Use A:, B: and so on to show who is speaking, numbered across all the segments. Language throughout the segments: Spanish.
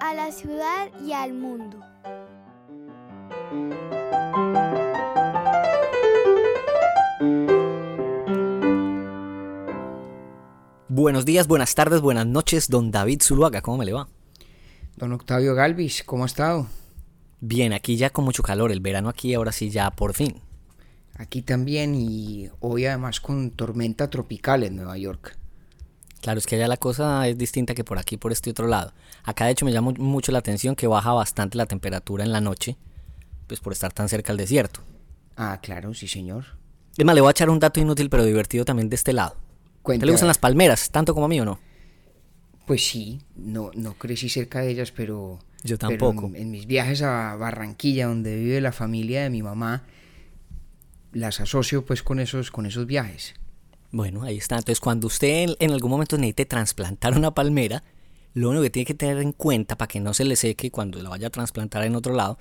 A: A la ciudad y al mundo.
B: Buenos días, buenas tardes, buenas noches, don David Zuluaga, ¿cómo me le va?
C: Don Octavio Galvis, ¿cómo ha estado?
B: Bien, aquí ya con mucho calor, el verano aquí ahora sí ya por fin.
C: Aquí también y hoy además con tormenta tropical en Nueva York.
B: Claro, es que allá la cosa es distinta que por aquí, por este otro lado. Acá de hecho me llama mucho la atención que baja bastante la temperatura en la noche, pues por estar tan cerca al desierto.
C: Ah, claro, sí señor.
B: Es más, le voy a echar un dato inútil pero divertido también de este lado. ¿Te le gustan las palmeras, tanto como a mí o no?
C: Pues sí, no, no crecí cerca de ellas, pero...
B: Yo tampoco.
C: en, en, mis viajes a Barranquilla, donde vive la familia de mi mamá, las asocio pues con esos, con esos viajes.
B: Bueno, ahí está. Entonces, cuando usted en, algún momento necesite trasplantar una palmera, lo único que tiene que tener en cuenta para que no se le seque cuando la vaya a trasplantar en otro lado,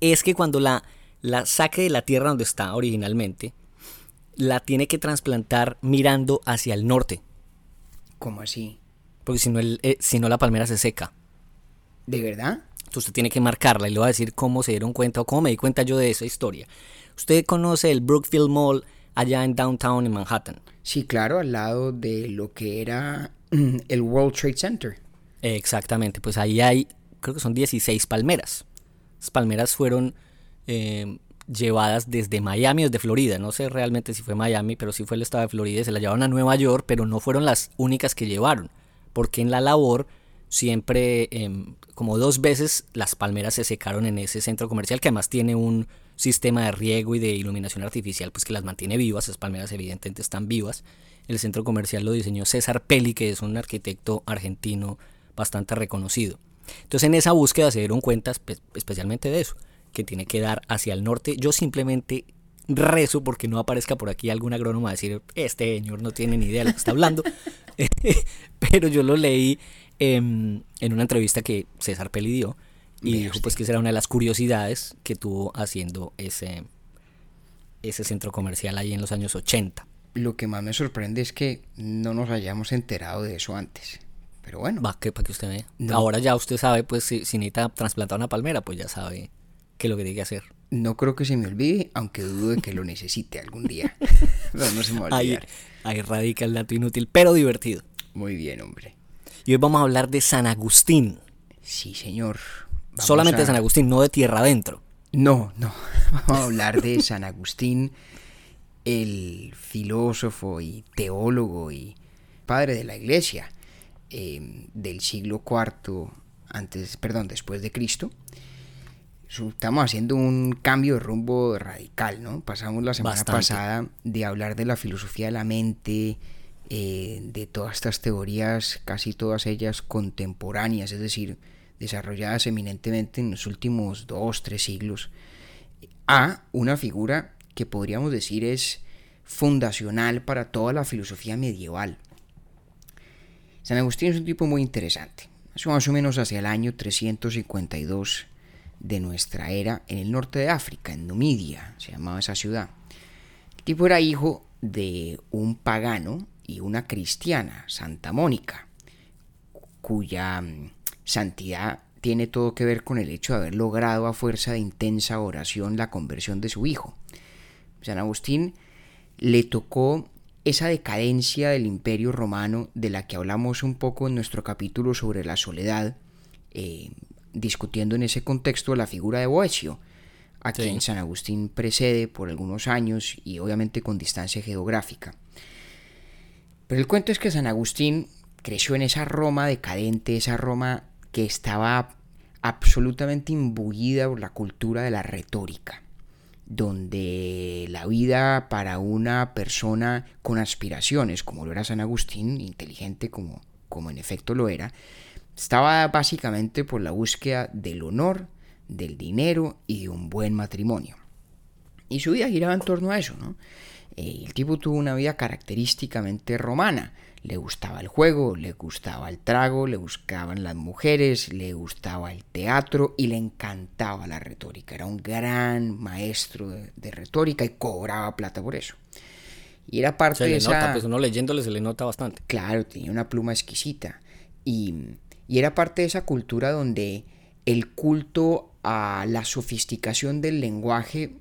B: es que cuando la, la saque de la tierra donde está originalmente, la tiene que trasplantar mirando hacia el norte.
C: ¿Cómo así?
B: Porque si no, el, eh, si no la palmera se seca.
C: ¿De verdad?
B: Entonces usted tiene que marcarla y le va a decir cómo se dieron cuenta o cómo me di cuenta yo de esa historia. Usted conoce el Brookfield Mall allá en downtown en Manhattan.
C: Sí, claro, al lado de lo que era el World Trade Center.
B: Exactamente, pues ahí hay, creo que son 16 palmeras. Las palmeras fueron eh, llevadas desde Miami, desde Florida. No sé realmente si fue Miami, pero sí fue el estado de Florida. Y se las llevaron a Nueva York, pero no fueron las únicas que llevaron. Porque en la labor siempre, em, como dos veces, las palmeras se secaron en ese centro comercial, que además tiene un sistema de riego y de iluminación artificial, pues que las mantiene vivas. Las palmeras evidentemente están vivas. El centro comercial lo diseñó César Pelli, que es un arquitecto argentino bastante reconocido. Entonces en esa búsqueda se dieron cuenta especialmente de eso, que tiene que dar hacia el norte. Yo simplemente rezo porque no aparezca por aquí algún agrónomo a decir, este señor no tiene ni idea de lo que está hablando. Pero yo lo leí en una entrevista que César Peli dio y dijo pues que esa era una de las curiosidades que tuvo haciendo ese, ese centro comercial ahí en los años 80.
C: Lo que más me sorprende es que no nos hayamos enterado de eso antes. Pero bueno.
B: Va, que para que usted vea. Ahora ya usted sabe, pues si, necesita trasplantar una palmera, pues ya sabe qué es lo que tiene que hacer.
C: No creo que se me olvide, aunque dudo de que lo necesite algún día. no se me va
B: ahí, ahí radica el dato inútil, pero divertido.
C: Muy bien, hombre.
B: Y hoy vamos a hablar de San Agustín.
C: Sí, señor.
B: Solamente de San Agustín, no de tierra adentro.
C: No, no. Vamos a hablar de San Agustín, el filósofo y teólogo y padre de la iglesia eh, del siglo IV antes, perdón, después de Cristo. Estamos haciendo un cambio de rumbo radical, ¿no? Pasamos la semana pasada de hablar de la filosofía de la mente, eh, de todas estas teorías, casi todas ellas contemporáneas, es decir, desarrolladas eminentemente en los últimos dos, tres siglos, a una figura que podríamos decir es fundacional para toda la filosofía medieval. San Agustín es un tipo muy interesante. más o menos hacia el año 352 de nuestra era, en el norte de África, en Numidia, se llamaba esa ciudad. El tipo era hijo de un pagano y una cristiana, Santa Mónica, cuya mm, santidad tiene todo que ver con el hecho de haber logrado a fuerza de intensa oración la conversión de su hijo. San Agustín le tocó esa decadencia del imperio romano de la que hablamos un poco en nuestro capítulo sobre la soledad, eh, discutiendo en ese contexto la figura de Boecio, a quien San Agustín precede por algunos años y obviamente con distancia geográfica. Pero el cuento es que San Agustín creció en esa Roma decadente, esa Roma que estaba absolutamente imbuida por la cultura de la retórica, donde la vida para una persona con aspiraciones, como lo era San Agustín, inteligente como, como en efecto lo era, estaba básicamente por la búsqueda del honor, del dinero y de un buen matrimonio. Y su vida giraba en torno a eso, ¿no? Eh, el tipo tuvo una vida característicamente romana. Le gustaba el juego, le gustaba el trago, le gustaban las mujeres, le gustaba el teatro y le encantaba la retórica. Era un gran maestro de, retórica y cobraba plata por eso. Y era parte
B: se
C: de
B: le
C: esa...
B: Nota, pues uno leyéndole se le nota bastante.
C: Claro, tenía una pluma exquisita. Y, y era parte de esa cultura donde el culto a la sofisticación del lenguaje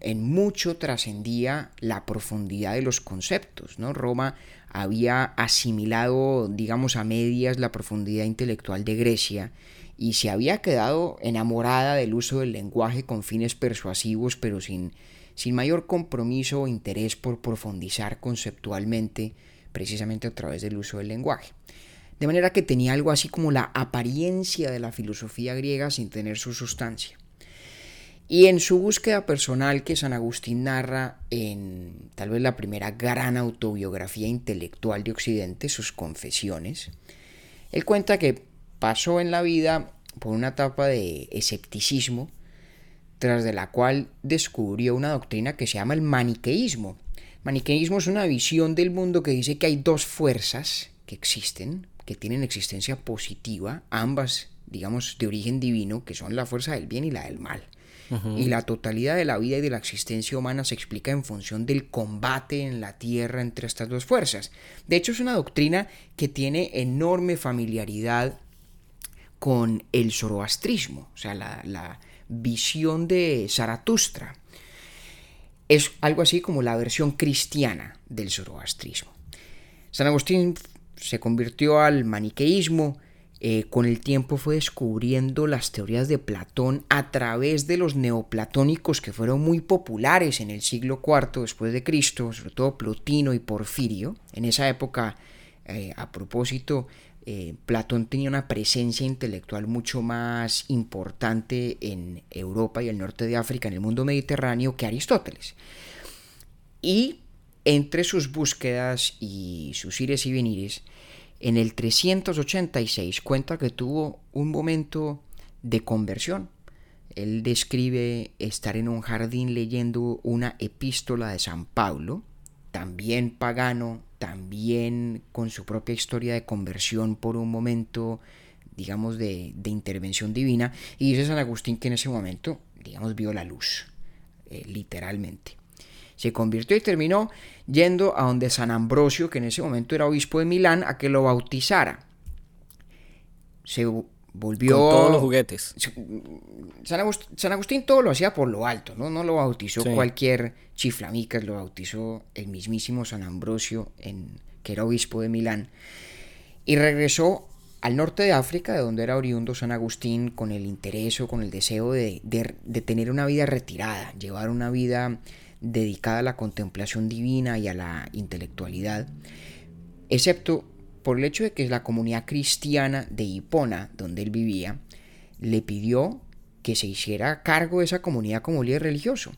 C: en mucho trascendía la profundidad de los conceptos, ¿no? Roma había asimilado, digamos, a medias la profundidad intelectual de Grecia y se había quedado enamorada del uso del lenguaje con fines persuasivos, pero sin, sin mayor compromiso o interés por profundizar conceptualmente, precisamente a través del uso del lenguaje. De manera que tenía algo así como la apariencia de la filosofía griega sin tener su sustancia. Y en su búsqueda personal que San Agustín narra en tal vez la primera gran autobiografía intelectual de Occidente, sus confesiones, él cuenta que pasó en la vida por una etapa de escepticismo, tras de la cual descubrió una doctrina que se llama el maniqueísmo. Maniqueísmo es una visión del mundo que dice que hay dos fuerzas que existen, que tienen existencia positiva, ambas, digamos, de origen divino, que son la fuerza del bien y la del mal y la totalidad de la vida y de la existencia humana se explica en función del combate en la tierra entre estas dos fuerzas. De hecho, es una doctrina que tiene enorme familiaridad con el zoroastrismo, o sea, la, visión de Zaratustra. Es algo así como la versión cristiana del zoroastrismo. San Agustín se convirtió al maniqueísmo, eh, con el tiempo fue descubriendo las teorías de Platón a través de los neoplatónicos que fueron muy populares en el siglo IV después de Cristo, sobre todo Plotino y Porfirio. En esa época, eh, a propósito, eh, Platón tenía una presencia intelectual mucho más importante en Europa y el norte de África, en el mundo mediterráneo, que Aristóteles. Y entre sus búsquedas y sus ires y venires, en el 386 cuenta que tuvo un momento de conversión. Él describe estar en un jardín leyendo una epístola de San Pablo, también pagano, también con su propia historia de conversión por un momento, digamos, de, intervención divina. Y dice San Agustín que en ese momento, digamos, vio la luz, eh, literalmente se convirtió y terminó yendo a donde San Ambrosio, que en ese momento era obispo de Milán, a que lo bautizara. Se volvió...
B: Con todos los juguetes.
C: San Agustín, todo lo hacía por lo alto, ¿no? No lo bautizó cualquier chiflamicas, lo bautizó el mismísimo San Ambrosio, en, que era obispo de Milán. Y regresó al norte de África, de donde era oriundo San Agustín, con el interés o con el deseo de, de tener una vida retirada, llevar una vida dedicada a la contemplación divina y a la intelectualidad, excepto por el hecho de que la comunidad cristiana de Hipona, donde él vivía, le pidió que se hiciera cargo de esa comunidad como líder religioso.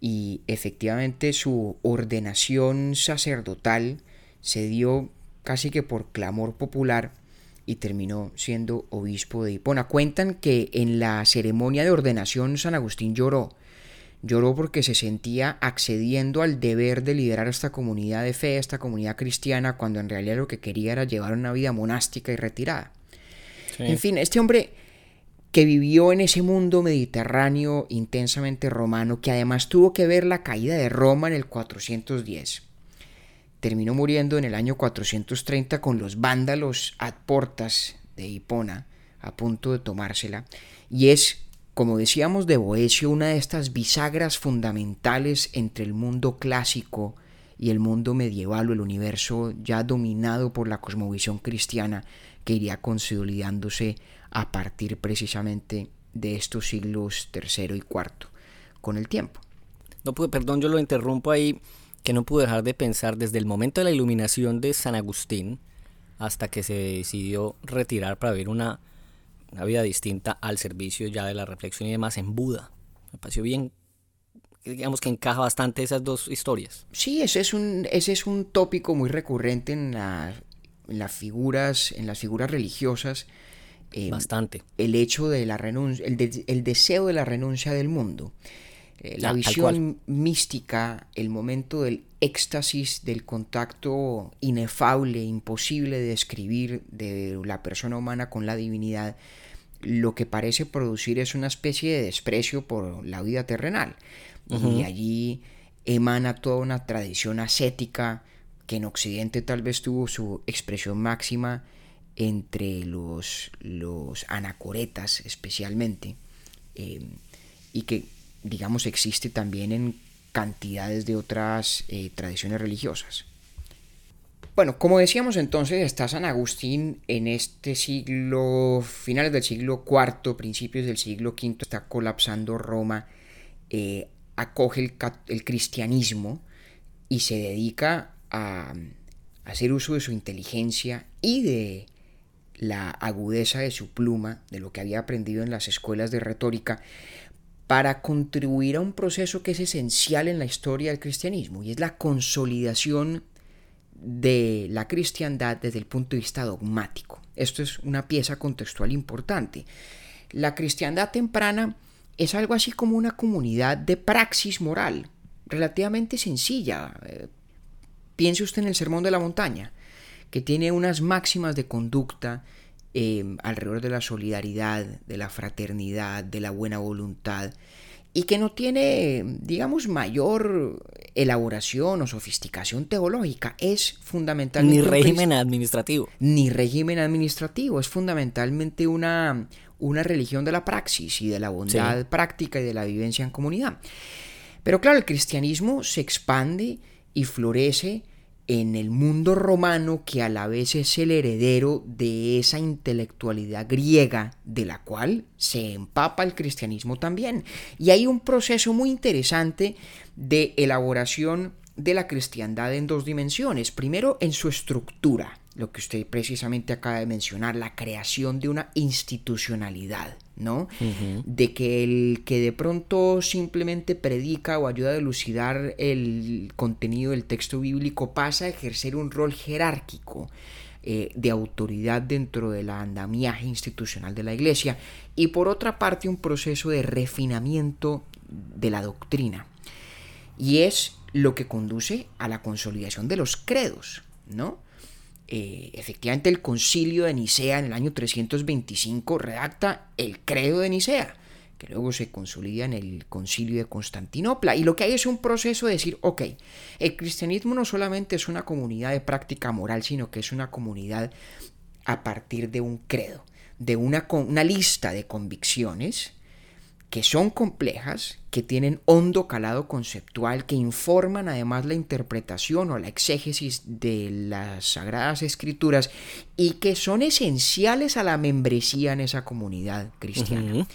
C: Y efectivamente su ordenación sacerdotal se dio casi que por clamor popular y terminó siendo obispo de Hipona. Cuentan que en la ceremonia de ordenación San Agustín lloró Lloró porque se sentía accediendo al deber de liderar esta comunidad de fe, esta comunidad cristiana, cuando en realidad lo que quería era llevar una vida monástica y retirada. En fin, este hombre que vivió en ese mundo mediterráneo intensamente romano, que además tuvo que ver la caída de Roma en el 410. Terminó muriendo en el año 430 con los vándalos ad portas de Hipona, a punto de tomársela, y es como decíamos de Boesio, una de estas bisagras fundamentales entre el mundo clásico y el mundo medieval o el universo ya dominado por la cosmovisión cristiana que iría consolidándose a partir precisamente de estos siglos tercero y cuarto con el tiempo.
B: No pude, perdón, yo lo interrumpo ahí, que no pude dejar de pensar desde el momento de la iluminación de San Agustín hasta que se decidió retirar para ver una una vida distinta al servicio ya de la reflexión y demás en Buda. Me pareció bien, digamos que encaja bastante esas dos historias.
C: Sí, ese es un, ese es un tópico muy recurrente en, las figuras, en las figuras religiosas.
B: Eh, bastante.
C: El hecho de la renuncia, el, el deseo de la renuncia del mundo. Eh, la visión mística, el momento del éxtasis, del contacto inefable, imposible de describir de la persona humana con la divinidad, lo que parece producir es una especie de desprecio por la vida terrenal. Y allí emana toda una tradición ascética que en Occidente tal vez tuvo su expresión máxima entre los, los anacoretas especialmente, eh, y que digamos existe también en cantidades de otras eh, tradiciones religiosas. Bueno, como decíamos entonces, está San Agustín en este siglo, finales del siglo IV, principios del siglo V, está colapsando Roma, eh, acoge el, cristianismo y se dedica a, hacer uso de su inteligencia y de la agudeza de su pluma, de lo que había aprendido en las escuelas de retórica, para contribuir a un proceso que es esencial en la historia del cristianismo y es la consolidación de la cristiandad desde el punto de vista dogmático. Esto es una pieza contextual importante. La cristiandad temprana es algo así como una comunidad de praxis moral, relativamente sencilla. Eh, piense usted en el Sermón de la Montaña, que tiene unas máximas de conducta eh, alrededor de la solidaridad, de la fraternidad, de la buena voluntad, y que no tiene, digamos, mayor elaboración o sofisticación teológica. Es fundamentalmente...
B: Ni régimen administrativo.
C: Ni régimen administrativo. Es fundamentalmente una, una religión de la praxis y de la bondad práctica y de la vivencia en comunidad. Pero claro, el cristianismo se expande y florece en el mundo romano que a la vez es el heredero de esa intelectualidad griega de la cual se empapa el cristianismo también. Y hay un proceso muy interesante de elaboración de la cristiandad en dos dimensiones. Primero, en su estructura, lo que usted precisamente acaba de mencionar, la creación de una institucionalidad. ¿no? De que el que de pronto simplemente predica o ayuda a dilucidar el contenido del texto bíblico pasa a ejercer un rol jerárquico eh, de autoridad dentro del andamiaje institucional de la iglesia y por otra parte un proceso de refinamiento de la doctrina. Y es lo que conduce a la consolidación de los credos, ¿no? Eh, efectivamente el concilio de Nicea en el año 325 redacta el credo de Nicea, que luego se consolida en el concilio de Constantinopla. Y lo que hay es un proceso de decir, ok, el cristianismo no solamente es una comunidad de práctica moral, sino que es una comunidad a partir de un credo, de una, una lista de convicciones que son complejas, que tienen hondo calado conceptual, que informan además la interpretación o la exégesis de las sagradas escrituras y que son esenciales a la membresía en esa comunidad cristiana.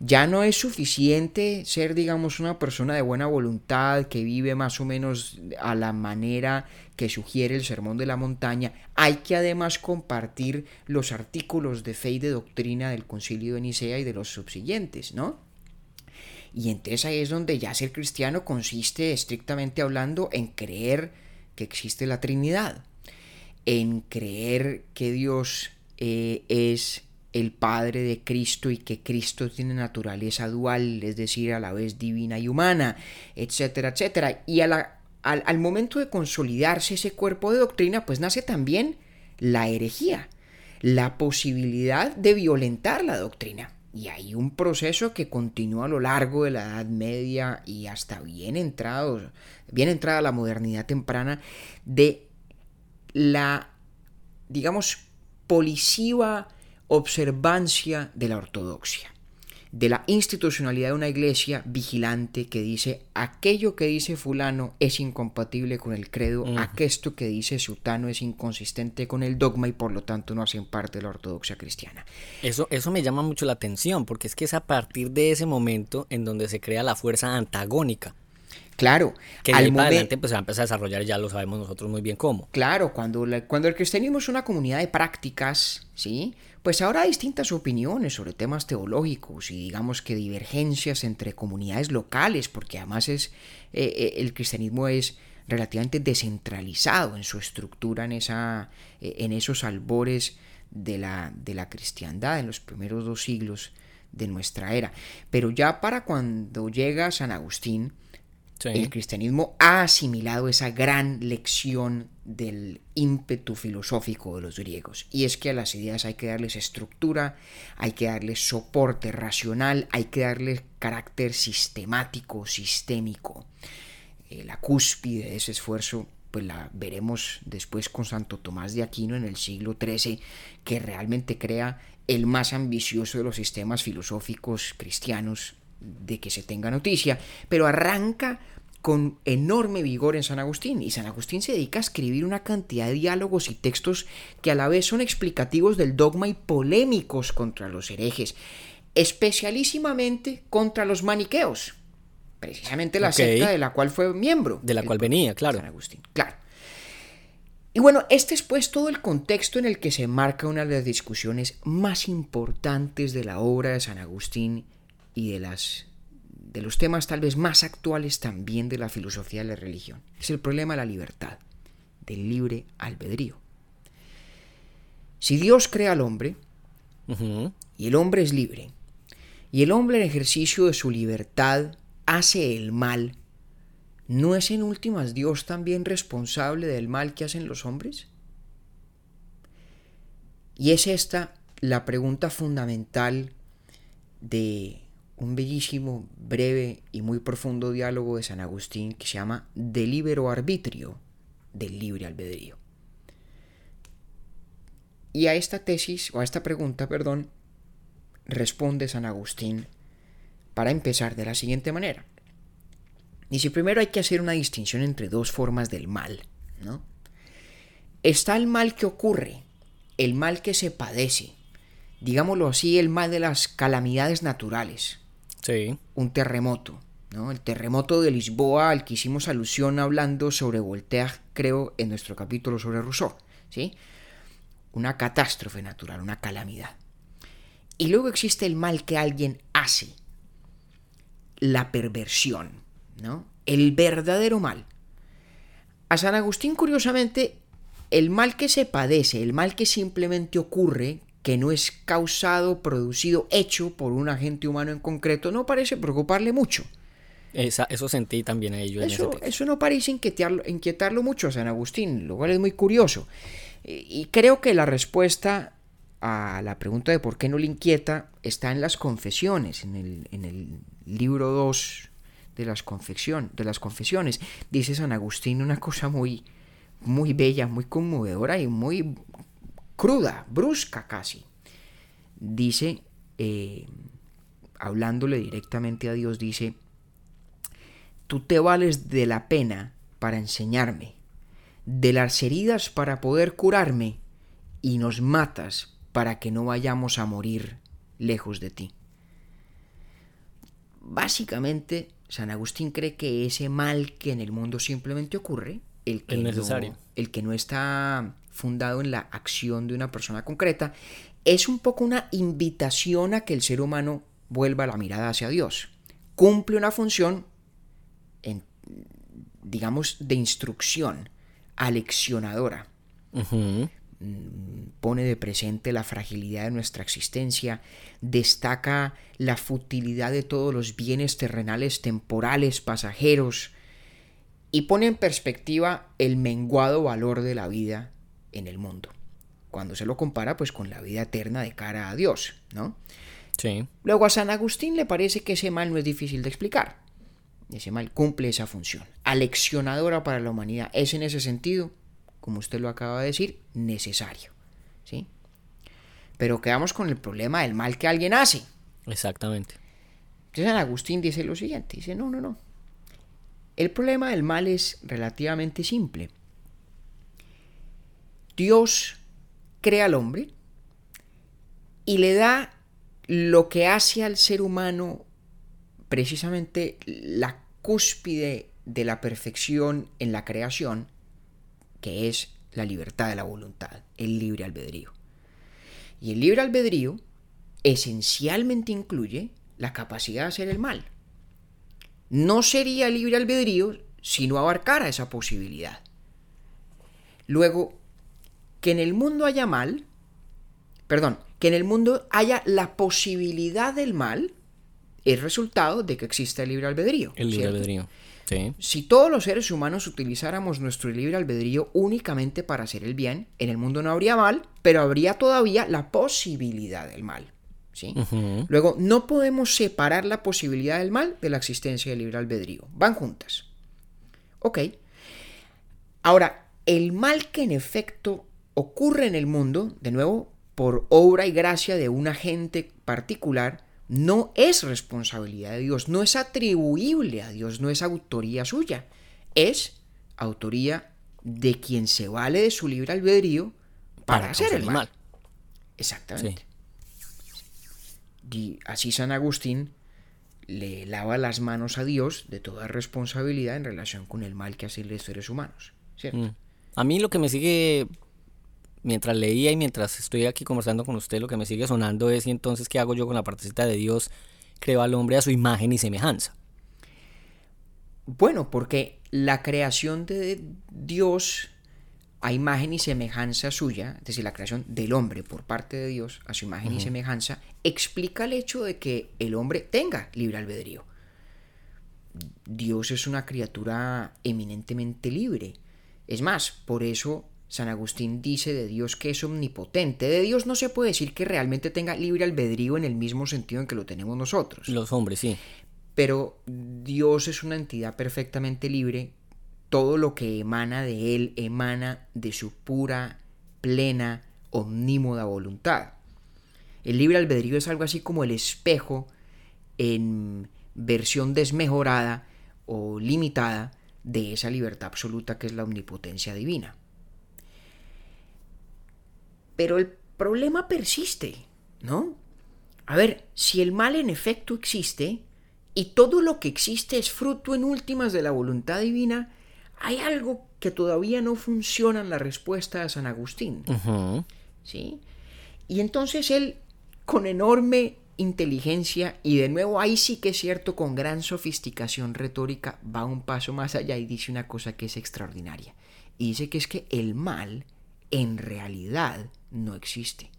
C: Ya no es suficiente ser, digamos, una persona de buena voluntad que vive más o menos a la manera que sugiere el Sermón de la Montaña. Hay que además compartir los artículos de fe y de doctrina del Concilio de Nicea y de los subsiguientes, ¿no? Y entonces ahí es donde ya ser cristiano consiste estrictamente hablando en creer que existe la Trinidad, en creer que Dios eh, es el Padre de Cristo y que Cristo tiene naturaleza dual, es decir, a la vez divina y humana, etcétera, etcétera. Y al, al momento de consolidarse ese cuerpo de doctrina, pues nace también la herejía, la posibilidad de violentar la doctrina. Y hay un proceso que continúa a lo largo de la Edad Media y hasta bien entrado, bien entrada la modernidad temprana, de la, digamos, policiva observancia de la ortodoxia de la institucionalidad de una iglesia vigilante que dice aquello que dice fulano es incompatible con el credo, aquello que dice sutano es inconsistente con el dogma y por lo tanto no hacen parte de la ortodoxia cristiana.
B: Eso, eso me llama mucho la atención porque es que es a partir de ese momento en donde se crea la fuerza antagónica.
C: Claro.
B: Que al adelante pues, se va a empezar a desarrollar, ya lo sabemos nosotros muy bien cómo.
C: Claro, cuando, cuando el cristianismo es una comunidad de prácticas, ¿sí? Pues ahora hay distintas opiniones sobre temas teológicos y digamos que divergencias entre comunidades locales, porque además es, eh, eh, el cristianismo es relativamente descentralizado en su estructura en, esa, eh, en esos albores de la, de la cristiandad en los primeros dos siglos de nuestra era. Pero ya para cuando llega San Agustín, el cristianismo ha asimilado esa gran lección del ímpetu filosófico de los griegos. Y es que a las ideas hay que darles estructura, hay que darles soporte racional, hay que darles carácter sistemático, sistémico. Eh, la cúspide de ese esfuerzo pues la veremos después con Santo Tomás de Aquino en el siglo XIII, que realmente crea el más ambicioso de los sistemas filosóficos cristianos de que se tenga noticia, pero arranca con enorme vigor en San Agustín y San Agustín se dedica a escribir una cantidad de diálogos y textos que a la vez son explicativos del dogma y polémicos contra los herejes, especialísimamente contra los maniqueos, precisamente la secta de la cual fue miembro.
B: De la cual venía, claro.
C: San Agustín, claro. Y bueno, este es pues todo el contexto en el que se marca una de las discusiones más importantes de la obra de San Agustín y de las de los temas tal vez más actuales también de la filosofía de la religión. Es el problema de la libertad, del libre albedrío. Si Dios crea al hombre, y el hombre es libre, y el hombre en ejercicio de su libertad hace el mal, ¿no es en últimas Dios también responsable del mal que hacen los hombres? Y es esta la pregunta fundamental de un bellísimo, breve y muy profundo diálogo de San Agustín que se llama Delibero Arbitrio del libre albedrío. Y a esta tesis, o a esta pregunta, perdón, responde San Agustín para empezar de la siguiente manera. Dice, primero hay que hacer una distinción entre dos formas del mal, ¿no? Está el mal que ocurre, el mal que se padece, digámoslo así, el mal de las calamidades naturales, un terremoto. ¿no? El terremoto de Lisboa al que hicimos alusión hablando sobre Voltaire, creo, en nuestro capítulo sobre Rousseau. ¿sí? Una catástrofe natural, una calamidad. Y luego existe el mal que alguien hace. La perversión, ¿no? El verdadero mal. A San Agustín, curiosamente, el mal que se padece, el mal que simplemente ocurre, que no es causado, producido, hecho por un agente humano en concreto, no parece preocuparle mucho.
B: eso sentí también a ello.
C: Eso, eso no parece inquietarlo, inquietarlo mucho a San Agustín, lo cual es muy curioso. Y, creo que la respuesta a la pregunta de por qué no le inquieta está en las confesiones, en el, en el libro 2 de las, de las confesiones. Dice San Agustín una cosa muy, muy bella, muy conmovedora y muy cruda, brusca casi. Dice, eh, hablándole directamente a Dios, dice, tú te vales de la pena para enseñarme, de las heridas para poder curarme, y nos matas para que no vayamos a morir lejos de ti. Básicamente, San Agustín cree que ese mal que en el mundo simplemente ocurre, el que,
B: necesario.
C: el que no está fundado en la acción de una persona concreta, es un poco una invitación a que el ser humano vuelva la mirada hacia Dios. Cumple una función, en, digamos, de instrucción, aleccionadora. Mm, pone de presente la fragilidad de nuestra existencia, destaca la futilidad de todos los bienes terrenales temporales, pasajeros, y pone en perspectiva el menguado valor de la vida en el mundo. Cuando se lo compara pues con la vida eterna de cara a Dios, ¿no?
B: Sí.
C: Luego a San Agustín le parece que ese mal no es difícil de explicar. Ese mal cumple esa función. Aleccionadora para la humanidad. Es en ese sentido, como usted lo acaba de decir, necesario. ¿Sí? Pero quedamos con el problema del mal que alguien hace.
B: Exactamente.
C: Entonces San Agustín dice lo siguiente. Dice, no, no, no. El problema del mal es relativamente simple. Dios crea al hombre y le da lo que hace al ser humano precisamente la cúspide de la perfección en la creación, que es la libertad de la voluntad, el libre albedrío. Y el libre albedrío esencialmente incluye la capacidad de hacer el mal. No sería libre albedrío si no abarcara esa posibilidad. Luego, que en el mundo haya mal, perdón, que en el mundo haya la posibilidad del mal, es resultado de que exista el libre albedrío.
B: El libre albedrío. Sí.
C: Si todos los seres humanos utilizáramos nuestro libre albedrío únicamente para hacer el bien, en el mundo no habría mal, pero habría todavía la posibilidad del mal. ¿sí? Luego, no podemos separar la posibilidad del mal de la existencia del libre albedrío. Van juntas. Ok. Ahora, el mal que en efecto ocurre en el mundo, de nuevo, por obra y gracia de un agente particular, no es responsabilidad de Dios, no es atribuible a Dios, no es autoría suya, es autoría de quien se vale de su libre albedrío para, hacer el mal. Exactamente. Y así San Agustín le lava las manos a Dios de toda responsabilidad en relación con el mal que hacen los seres humanos. ¿cierto?
B: Mm. A mí lo que me sigue, mientras leía y mientras estoy aquí conversando con usted, lo que me sigue sonando es, ¿y entonces qué hago yo con la partecita de Dios? Creo al hombre a su imagen y semejanza.
C: Bueno, porque la creación de Dios a imagen y semejanza suya, es decir, la creación del hombre por parte de Dios a su imagen y semejanza, explica el hecho de que el hombre tenga libre albedrío. Dios es una criatura eminentemente libre. Es más, por eso San Agustín dice de Dios que es omnipotente. De Dios no se puede decir que realmente tenga libre albedrío en el mismo sentido en que lo tenemos nosotros.
B: Los hombres, sí.
C: Pero Dios es una entidad perfectamente libre todo lo que emana de Él emana de su pura, plena, omnímoda voluntad. El libre albedrío es algo así como el espejo en versión desmejorada o limitada de esa libertad absoluta que es la omnipotencia divina. Pero el problema persiste, ¿no? A ver, si el mal en efecto existe, y todo lo que existe es fruto en últimas de la voluntad divina, hay algo que todavía no funciona en la respuesta de San Agustín. ¿Sí? Y entonces él, con enorme inteligencia, y de nuevo ahí sí que es cierto, con gran sofisticación retórica, va un paso más allá y dice una cosa que es extraordinaria. Y dice que es que el mal en realidad no existe.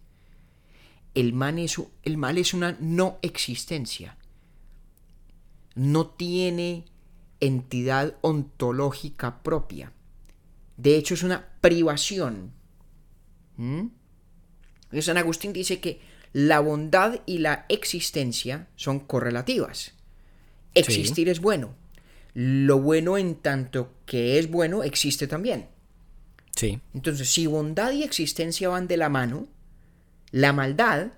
C: El mal es, el mal es una no existencia. No tiene entidad ontológica propia. De hecho, es una privación. ¿Mm? San Agustín dice que la bondad y la existencia son correlativas. Existir es bueno. Lo bueno en tanto que es bueno existe también.
B: Sí.
C: Entonces, si bondad y existencia van de la mano, la maldad,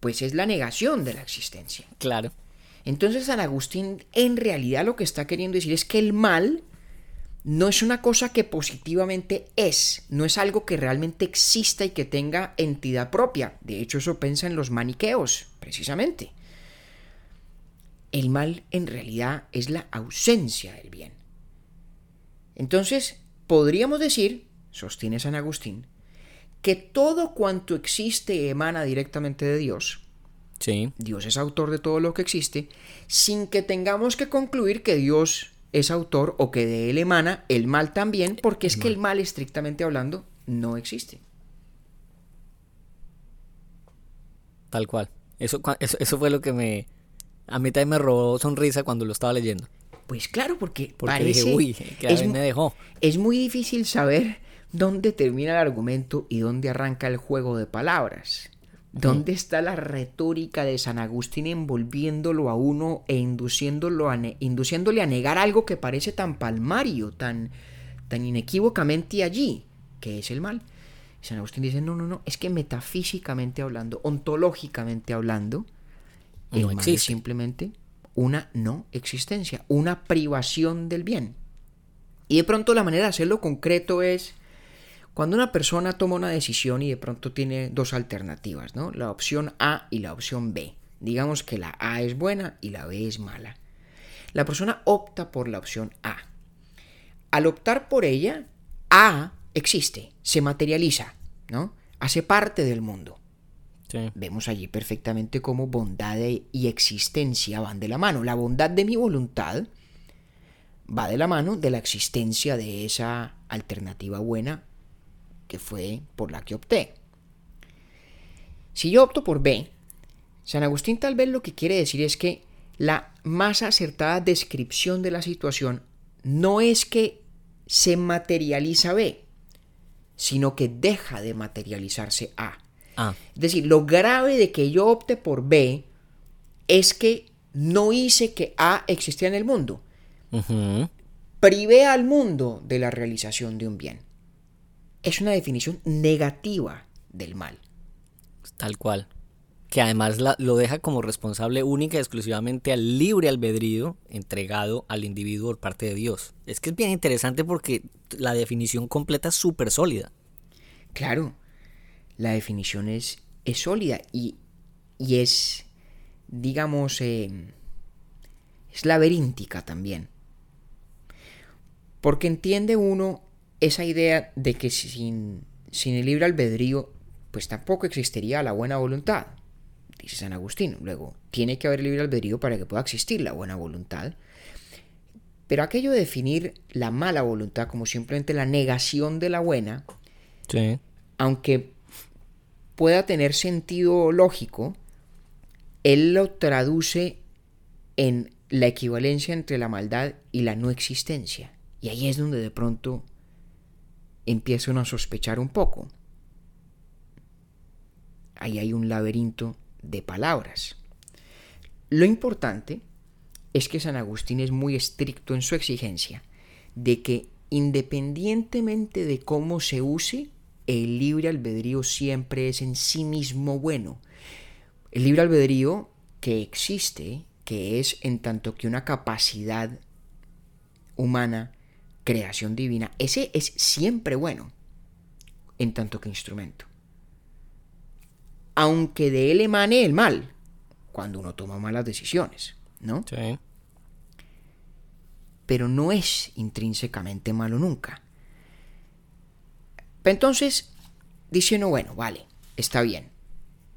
C: pues es la negación de la existencia.
B: Claro.
C: Entonces San Agustín en realidad lo que está queriendo decir es que el mal no es una cosa que positivamente es, no es algo que realmente exista y que tenga entidad propia. De hecho, eso piensa en los maniqueos, precisamente. El mal en realidad es la ausencia del bien. Entonces, podríamos decir, sostiene San Agustín, que todo cuanto existe emana directamente de Dios, Dios es autor de todo lo que existe, sin que tengamos que concluir que Dios es autor o que de él emana el mal también, porque es que el mal, estrictamente hablando, no existe.
B: Tal cual. Eso, eso, fue lo que me... A mí también me robó sonrisa cuando lo estaba leyendo.
C: Pues claro, porque,
B: parece, uy, que es, me dejó.
C: Es muy difícil saber dónde termina el argumento y dónde arranca el juego de palabras. ¿Dónde está la retórica de San Agustín envolviéndolo a uno e induciéndolo a induciéndole a negar algo que parece tan palmario, tan, tan inequívocamente allí, que es el mal? San Agustín dice, no, no, no, es que metafísicamente hablando, ontológicamente hablando, el mal es simplemente una no existencia, una privación del bien. Y de pronto la manera de hacerlo concreto es cuando una persona toma una decisión y de pronto tiene dos alternativas, ¿no? La opción A y la opción B. Digamos que la A es buena y la B es mala. La persona opta por la opción A. Al optar por ella, A existe, se materializa, ¿no? Hace parte del mundo. Vemos allí perfectamente cómo bondad y existencia van de la mano. La bondad de mi voluntad va de la mano de la existencia de esa alternativa buena que fue por la que opté. Si yo opto por B, San Agustín tal vez lo que quiere decir es que la más acertada descripción de la situación no es que se materializa B, sino que deja de materializarse A.
B: Ah.
C: Es decir, lo grave de que yo opte por B es que no hice que A existía en el mundo. privé al mundo de la realización de un bien. Es una definición negativa del mal.
B: Tal cual. Que además lo deja como responsable única y exclusivamente al libre albedrío entregado al individuo por parte de Dios. Es que es bien interesante porque la definición completa es súper sólida.
C: Claro, la definición es, es sólida y, y es, digamos, eh, es laberíntica también. Porque entiende uno esa idea de que sin, sin el libre albedrío, pues tampoco existiría la buena voluntad, dice San Agustín. Luego, tiene que haber libre albedrío para que pueda existir la buena voluntad. Pero aquello de definir la mala voluntad como simplemente la negación de la buena, aunque pueda tener sentido lógico, él lo traduce en la equivalencia entre la maldad y la no existencia. Y ahí es donde de pronto empieza uno a sospechar un poco. Ahí hay un laberinto de palabras. Lo importante es que San Agustín es muy estricto en su exigencia de que independientemente de cómo se use, el libre albedrío siempre es en sí mismo bueno. El libre albedrío que existe que es en tanto que una capacidad humana, creación divina, ese es siempre bueno, en tanto que instrumento. Aunque de él emane el mal, cuando uno toma malas decisiones, ¿no? Sí. Pero no es intrínsecamente malo nunca. Entonces, dice uno, bueno, vale, está bien.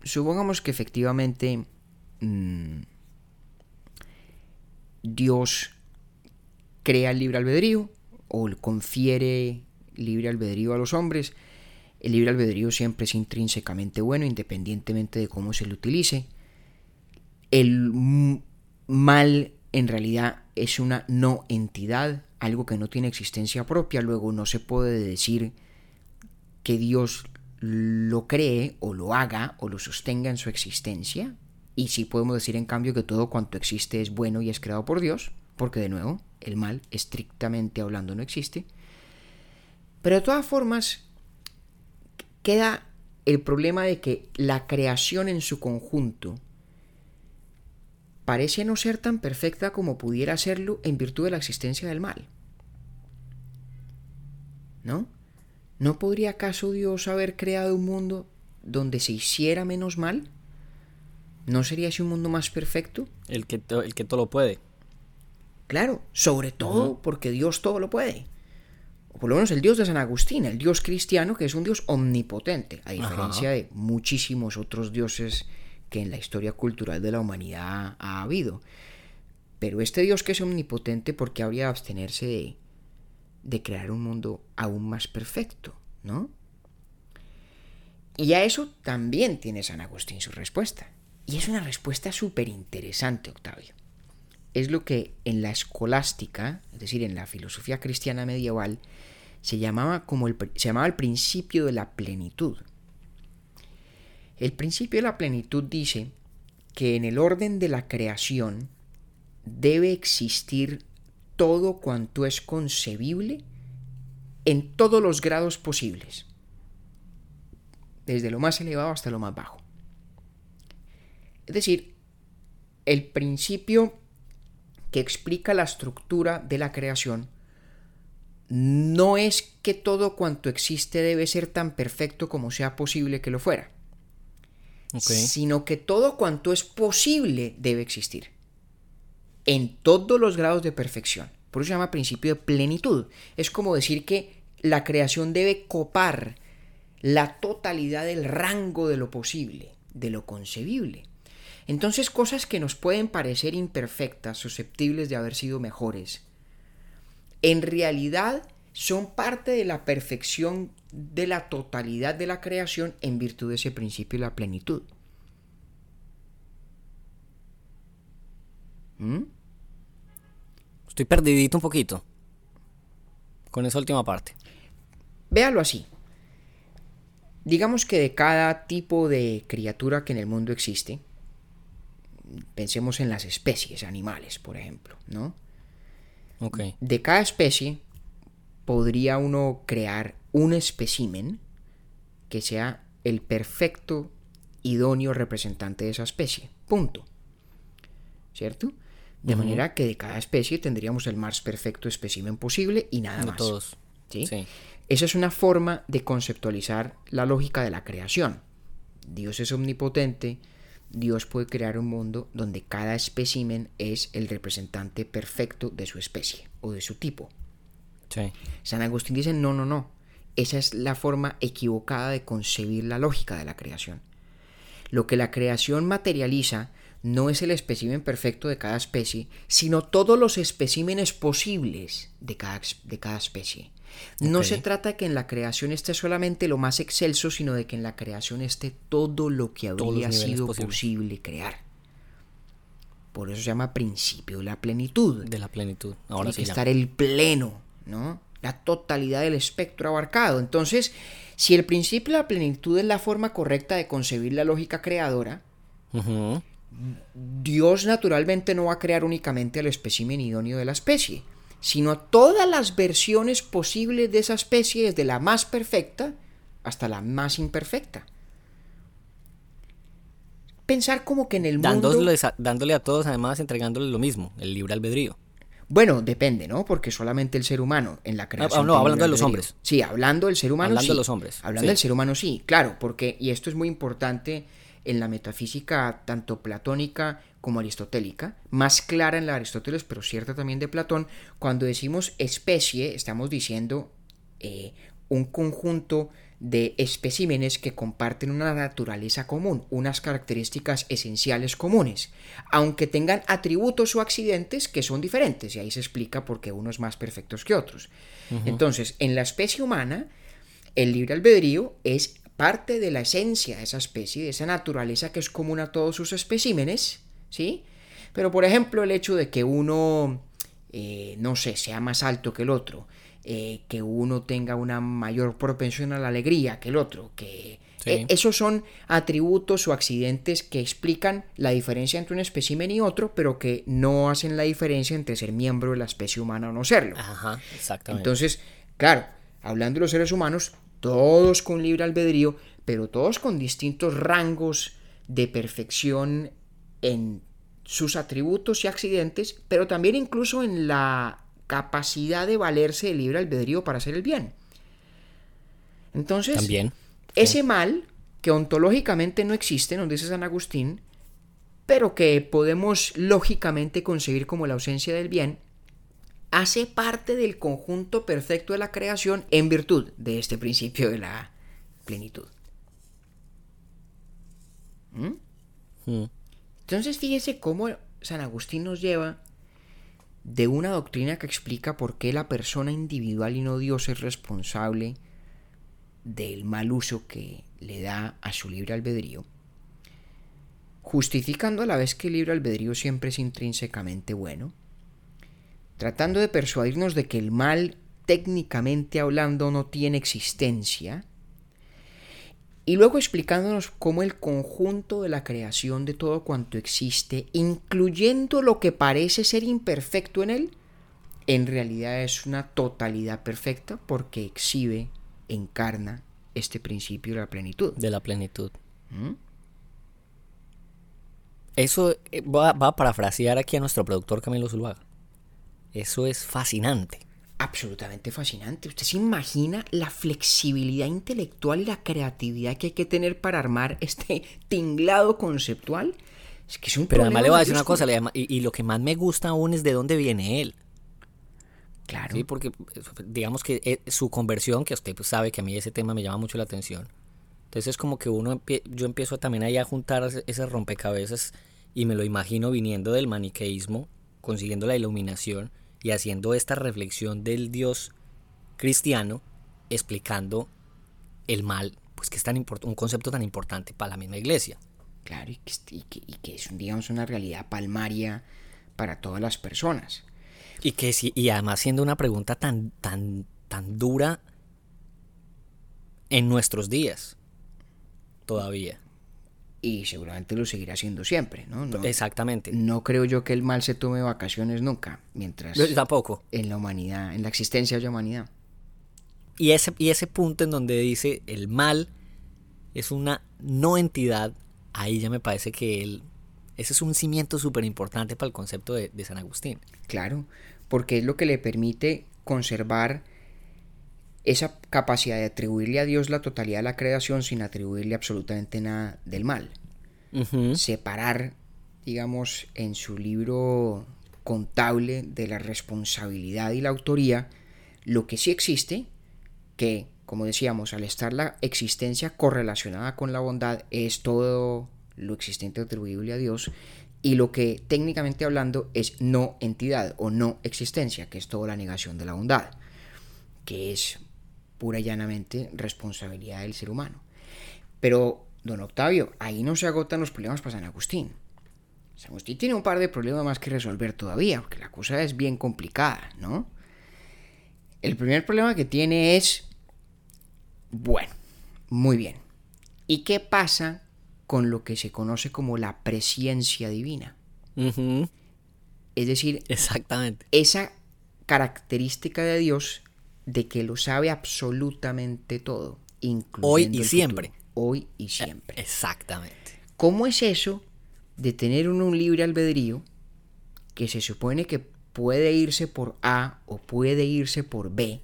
C: Supongamos que efectivamente mm, Dios crea el libre albedrío o confiere libre albedrío a los hombres. El libre albedrío siempre es intrínsecamente bueno, independientemente de cómo se lo utilice. El mal en realidad es una no entidad, algo que no tiene existencia propia, luego no se puede decir que Dios lo cree o lo haga o lo sostenga en su existencia, y sí podemos decir en cambio que todo cuanto existe es bueno y es creado por Dios, porque de nuevo, el mal, estrictamente hablando, no existe. Pero de todas formas, queda el problema de que la creación en su conjunto parece no ser tan perfecta como pudiera serlo en virtud de la existencia del mal. ¿No? ¿No podría acaso Dios haber creado un mundo donde se hiciera menos mal? ¿No sería ese un mundo más perfecto?
B: El que, el que todo lo puede.
C: Claro, sobre todo porque Dios todo lo puede. O por lo menos el Dios de San Agustín, el Dios cristiano, que es un Dios omnipotente, a diferencia de muchísimos otros dioses que en la historia cultural de la humanidad ha habido. Pero este Dios que es omnipotente, ¿por qué habría de abstenerse de, de crear un mundo aún más perfecto? ¿No? Y a eso también tiene San Agustín su respuesta. Y es una respuesta súper interesante, Octavio. Es lo que en la escolástica, es decir, en la filosofía cristiana medieval, se llamaba, como el, se llamaba el principio de la plenitud. El principio de la plenitud dice que en el orden de la creación debe existir todo cuanto es concebible en todos los grados posibles, desde lo más elevado hasta lo más bajo. Es decir, el principio que explica la estructura de la creación no es que todo cuanto existe debe ser tan perfecto como sea posible que lo fuera, sino que todo cuanto es posible debe existir en todos los grados de perfección. Por eso se llama principio de plenitud. Es como decir que la creación debe copar la totalidad del rango de lo posible, de lo concebible. Entonces cosas que nos pueden parecer imperfectas, susceptibles de haber sido mejores, en realidad son parte de la perfección de la totalidad de la creación en virtud de ese principio de la plenitud.
B: ¿Mm? Estoy perdidito un poquito con esa última parte.
C: Véalo así. Digamos que de cada tipo de criatura que en el mundo existe, pensemos en las especies animales, por ejemplo, ¿no?
B: Ok.
C: De cada especie podría uno crear un espécimen que sea el perfecto, idóneo representante de esa especie. Punto. ¿Cierto? De manera que de cada especie tendríamos el más perfecto espécimen posible y nada
B: De
C: más.
B: todos.
C: ¿sí?
B: Sí.
C: Esa es una forma de conceptualizar la lógica de la creación. Dios es omnipotente, Dios puede crear un mundo donde cada espécimen es el representante perfecto de su especie o de su tipo.
B: Sí.
C: San Agustín dice, no, no, no. Esa es la forma equivocada de concebir la lógica de la creación. Lo que la creación materializa no es el espécimen perfecto de cada especie, sino todos los especímenes posibles de cada, de cada especie. No se trata de que en la creación esté solamente lo más excelso, sino de que en la creación esté todo lo que habría sido posible crear. Por eso se llama principio de la plenitud.
B: De la plenitud. Ahora
C: Tiene
B: sí
C: que estar el pleno, ¿no? La totalidad del espectro abarcado. Entonces, si el principio de la plenitud es la forma correcta de concebir la lógica creadora. Dios naturalmente no va a crear únicamente al espécimen idóneo de la especie, sino a todas las versiones posibles de esa especie, desde la más perfecta hasta la más imperfecta. Pensar como que en el mundo...
B: A- dándole a todos, además, entregándoles lo mismo, el libre albedrío.
C: Bueno, depende, ¿no? Porque solamente el ser humano en la creación.
B: ah, no, hablando de los hombres.
C: Sí, hablando del ser humano.
B: Hablando
C: sí.
B: de los hombres,
C: Hablando
B: sí.
C: del ser humano, sí, claro, porque, y esto es muy importante en la metafísica tanto platónica como aristotélica, más clara en la de Aristóteles, pero cierta también de Platón, cuando decimos especie, estamos diciendo eh, un conjunto de especímenes que comparten una naturaleza común, unas características esenciales comunes, aunque tengan atributos o accidentes que son diferentes, y ahí se explica por qué unos más perfectos que otros. Entonces, en la especie humana, el libre albedrío es parte de la esencia de esa especie, de esa naturaleza que es común a todos sus especímenes, ¿sí? Pero, por ejemplo, el hecho de que uno, eh, no sé, sea más alto que el otro, eh, que uno tenga una mayor propensión a la alegría que el otro, que...
B: Sí.
C: eh, esos son atributos o accidentes que explican la diferencia entre un espécimen y otro, pero que no hacen la diferencia entre ser miembro de la especie humana o no serlo.
B: Ajá, exactamente.
C: Entonces, claro, hablando de los seres humanos, todos con libre albedrío, pero todos con distintos rangos de perfección en sus atributos y accidentes, pero también incluso en la capacidad de valerse del libre albedrío para hacer el bien. Entonces,
B: También.
C: ese mal, que ontológicamente no existe, nos dice San Agustín, pero que podemos lógicamente concebir como la ausencia del bien, hace parte del conjunto perfecto de la creación en virtud de este principio de la plenitud. ¿Mm?
B: Mm.
C: Entonces fíjese cómo San Agustín nos lleva de una doctrina que explica por qué la persona individual y no Dios es responsable del mal uso que le da a su libre albedrío, justificando a la vez que el libre albedrío siempre es intrínsecamente bueno, tratando de persuadirnos de que el mal técnicamente hablando no tiene existencia, y luego explicándonos cómo el conjunto de la creación de todo cuanto existe, incluyendo lo que parece ser imperfecto en él, en realidad es una totalidad perfecta porque exhibe, encarna este principio de la plenitud.
B: De la plenitud.
C: ¿Mm?
B: Eso eh, va, va a parafrasear aquí a nuestro productor Camilo Zuluaga. Eso es fascinante.
C: Absolutamente fascinante. ¿Usted se imagina la flexibilidad intelectual y la creatividad que hay que tener para armar este tinglado conceptual? Es que es un
B: Pero además le voy a decir una cosa, y, y lo que más me gusta aún es de dónde viene él.
C: Claro.
B: ¿sí? Porque digamos que eh, su conversión, que usted pues, sabe que a mí ese tema me llama mucho la atención. Entonces es como que uno yo empiezo también ahí a juntar ese rompecabezas y me lo imagino viniendo del maniqueísmo, consiguiendo la iluminación y haciendo esta reflexión del Dios cristiano, explicando el mal, pues que es tan un concepto tan importante para la misma iglesia.
C: Claro, y que, y que- y que es, digamos, una realidad palmaria para todas las personas.
B: Y que sí, y además siendo una pregunta tan, tan, tan dura en nuestros días. Todavía.
C: Y seguramente lo seguirá haciendo siempre, ¿no? no
B: Exactamente.
C: No creo yo que el mal se tome vacaciones nunca, mientras
B: Yo tampoco.
C: en la humanidad, en la existencia haya humanidad.
B: Y ese, y ese punto en donde dice el mal es una no entidad, ahí ya me parece que el, ese es un cimiento súper importante para el concepto de, de San Agustín.
C: Claro, porque es lo que le permite conservar esa capacidad de atribuirle a Dios la totalidad de la creación sin atribuirle absolutamente nada del mal. Separar, digamos, en su libro contable de la responsabilidad y la autoría lo que sí existe, que, como decíamos, al estar la existencia correlacionada con la bondad, es todo lo existente atribuible a Dios, y lo que técnicamente hablando es no entidad o no existencia, que es toda la negación de la bondad, que es pura y llanamente responsabilidad del ser humano. Pero, don Octavio, ahí no se agotan los problemas para San Agustín. San Agustín tiene un par de problemas más que resolver todavía, porque la cosa es bien complicada, ¿no? El primer problema que tiene es, bueno, muy bien. ¿Y qué pasa con lo que se conoce como la presciencia divina? Es decir,
B: Exactamente.
C: esa característica de Dios de que lo sabe absolutamente todo, incluyendo
B: Hoy y
C: el
B: siempre.
C: futuro. Hoy y siempre.
B: Exactamente.
C: ¿Cómo es eso de tener uno un libre albedrío que se supone que puede irse por A o puede irse por B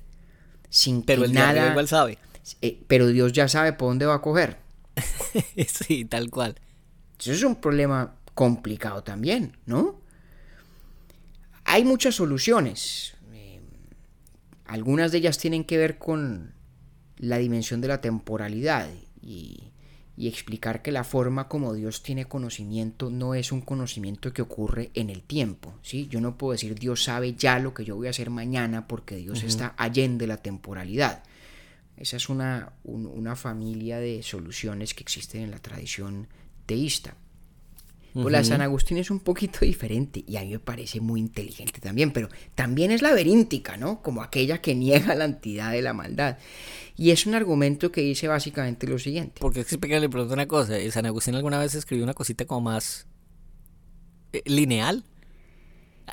C: sin
B: Pero
C: que
B: el
C: nada...
B: igual sabe.
C: eh, pero Dios ya sabe por dónde va a coger.
B: sí, tal cual.
C: Eso es un problema complicado también, ¿no? Hay muchas soluciones. Algunas de ellas tienen que ver con la dimensión de la temporalidad y, y explicar que la forma como Dios tiene conocimiento no es un conocimiento que ocurre en el tiempo, ¿sí? Yo no puedo decir Dios sabe ya lo que yo voy a hacer mañana porque Dios está allende la temporalidad. Esa es una, un- una familia de soluciones que existen en la tradición teísta. Pues la de San Agustín es un poquito diferente y a mí me parece muy inteligente también, pero también es laberíntica, ¿no? Como aquella que niega la entidad de la maldad. Y es un argumento que dice básicamente lo siguiente.
B: Porque es que le pregunto una cosa. San Agustín alguna vez escribió una cosita como más eh, lineal.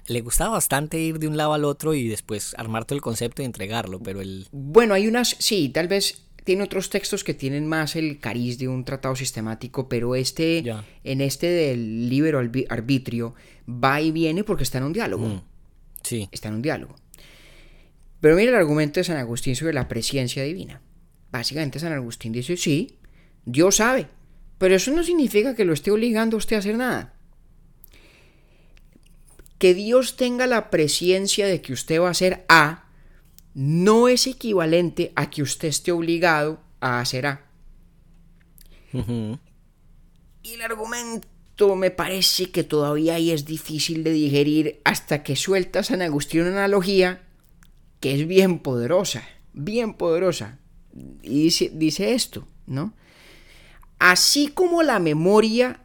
B: Le gustaba bastante ir de un lado al otro y después armar todo el concepto y entregarlo, pero el...
C: Bueno, hay unas, sí, tal vez tiene otros textos que tienen más el cariz de un tratado sistemático, pero este, en este del libero arbitrio, va y viene porque está en un diálogo.
B: Mm, sí.
C: está en un diálogo. Pero mira el argumento de San Agustín sobre la presciencia divina. Básicamente San Agustín dice, sí, Dios sabe, pero eso no significa que lo esté obligando a usted a hacer nada. Que Dios tenga la presciencia de que usted va a hacer A no es equivalente a que usted esté obligado a hacer A. Y el argumento me parece que todavía ahí es difícil de digerir hasta que suelta San Agustín una analogía que es bien poderosa, bien poderosa. Y dice, dice esto, ¿no? Así como la memoria,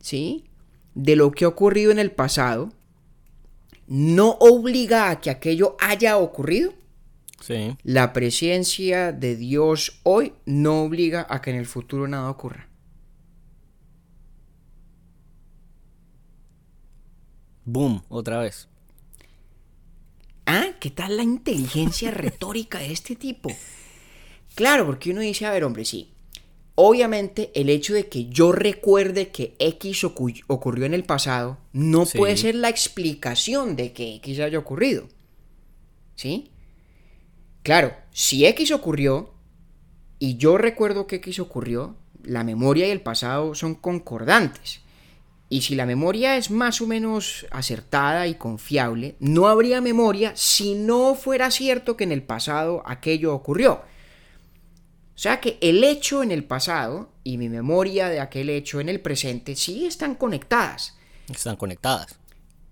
C: ¿sí? De lo que ha ocurrido en el pasado, no obliga a que aquello haya ocurrido,
B: Sí.
C: la presencia de Dios hoy no obliga a que en el futuro nada ocurra.
B: Boom, otra vez.
C: Ah, ¿qué tal la inteligencia retórica de este tipo? Claro, porque uno dice, a ver, hombre, sí. Obviamente el hecho de que yo recuerde que X ocu- ocurrió en el pasado no
B: Sí.
C: puede ser la explicación de que X haya ocurrido. ¿Sí? Claro, si X ocurrió y yo recuerdo que X ocurrió, la memoria y el pasado son concordantes. Y si la memoria es más o menos acertada y confiable, no habría memoria si no fuera cierto que en el pasado aquello ocurrió. O sea que el hecho en el pasado y mi memoria de aquel hecho en el presente sí están conectadas,
B: Están conectadas.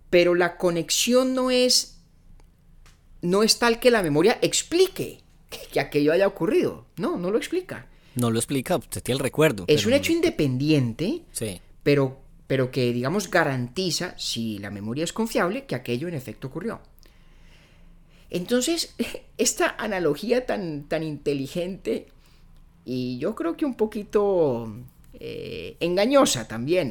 C: pero la conexión no es no es tal que la memoria explique que, que aquello haya ocurrido. No, no lo explica.
B: No lo explica, usted tiene el recuerdo.
C: Es un
B: no
C: hecho
B: lo-
C: independiente
B: Sí.
C: pero, pero que, digamos, garantiza, si la memoria es confiable, que aquello en efecto ocurrió. Entonces, esta analogía tan, tan inteligente y yo creo que un poquito eh, engañosa también.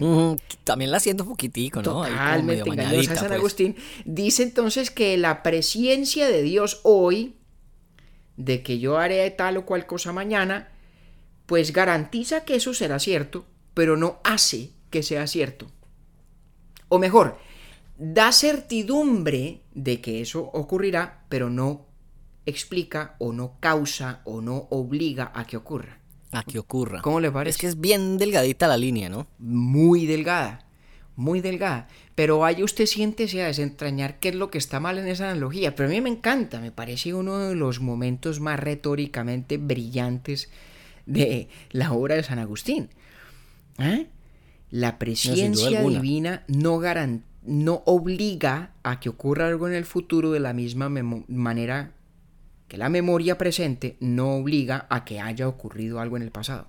B: También la siento un poquitico, ¿no?
C: Totalmente engañosa
B: mañadita,
C: San
B: pues.
C: Agustín. Dice entonces que la presencia de Dios hoy, de que yo haré tal o cual cosa mañana, pues garantiza que eso será cierto, pero no hace que sea cierto. O mejor, da certidumbre de que eso ocurrirá, pero no explica o no causa o no obliga a que ocurra.
B: A que ocurra.
C: ¿Cómo le parece?
B: Es que es bien delgadita la línea, ¿no?
C: muy delgada, muy delgada. Pero ahí usted siéntese a desentrañar qué es lo que está mal en esa analogía. Pero a mí me encanta, me parece uno de los momentos más retóricamente brillantes de la obra de San Agustín. ¿Eh? La presencia divina no, no obliga a que ocurra algo en el futuro de la misma manera que la memoria presente no obliga a que haya ocurrido algo en el pasado.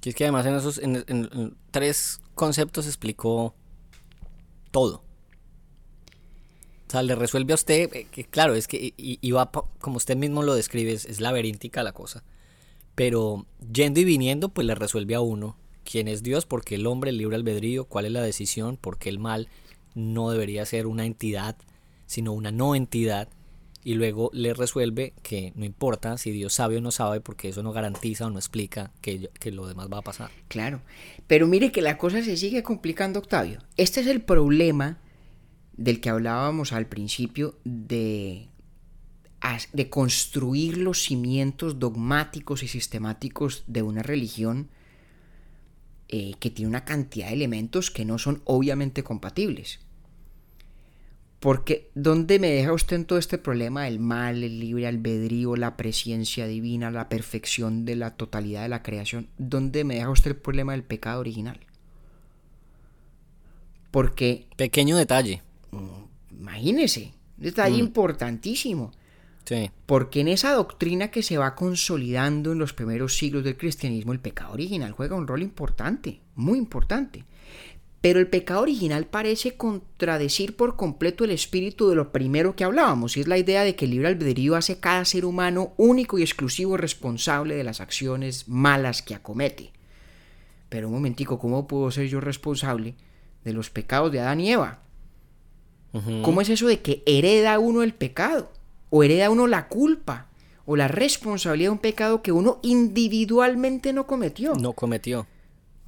B: Que es que además en esos en, tres conceptos explicó todo. O sea, le resuelve a usted, eh, que claro, es que y, y como usted mismo lo describe, es, es laberíntica la cosa. Pero yendo y viniendo, pues le resuelve a uno quién es Dios, porque el hombre, el libre albedrío, cuál es la decisión, porque el mal no debería ser una entidad, sino una no entidad. Y luego le resuelve que no importa si Dios sabe o no sabe, porque eso no garantiza o no explica que, que lo demás va a pasar.
C: Claro, pero mire que la cosa se sigue complicando, Octavio. Este es el problema del que hablábamos al principio de, de construir los cimientos dogmáticos y sistemáticos de una religión eh, que tiene una cantidad de elementos que no son obviamente compatibles. Porque ¿dónde me deja usted en todo este problema el mal, el libre albedrío, la presencia divina, la perfección de la totalidad de la creación? ¿Dónde me deja usted el problema del pecado original? Porque,
B: Pequeño detalle.
C: imagínese, un detalle importantísimo.
B: Sí.
C: Porque en esa doctrina que se va consolidando en los primeros siglos del cristianismo, el pecado original juega un rol importante, muy importante. Pero el pecado original parece contradecir por completo el espíritu de lo primero que hablábamos, y es la idea de que el libre albedrío hace cada ser humano único y exclusivo responsable de las acciones malas que acomete. Pero un momentico, ¿cómo puedo ser yo responsable de los pecados de Adán y Eva? ¿Cómo es eso de que hereda uno el pecado? ¿O hereda uno la culpa? ¿O la responsabilidad de un pecado que uno individualmente no cometió?
B: No cometió.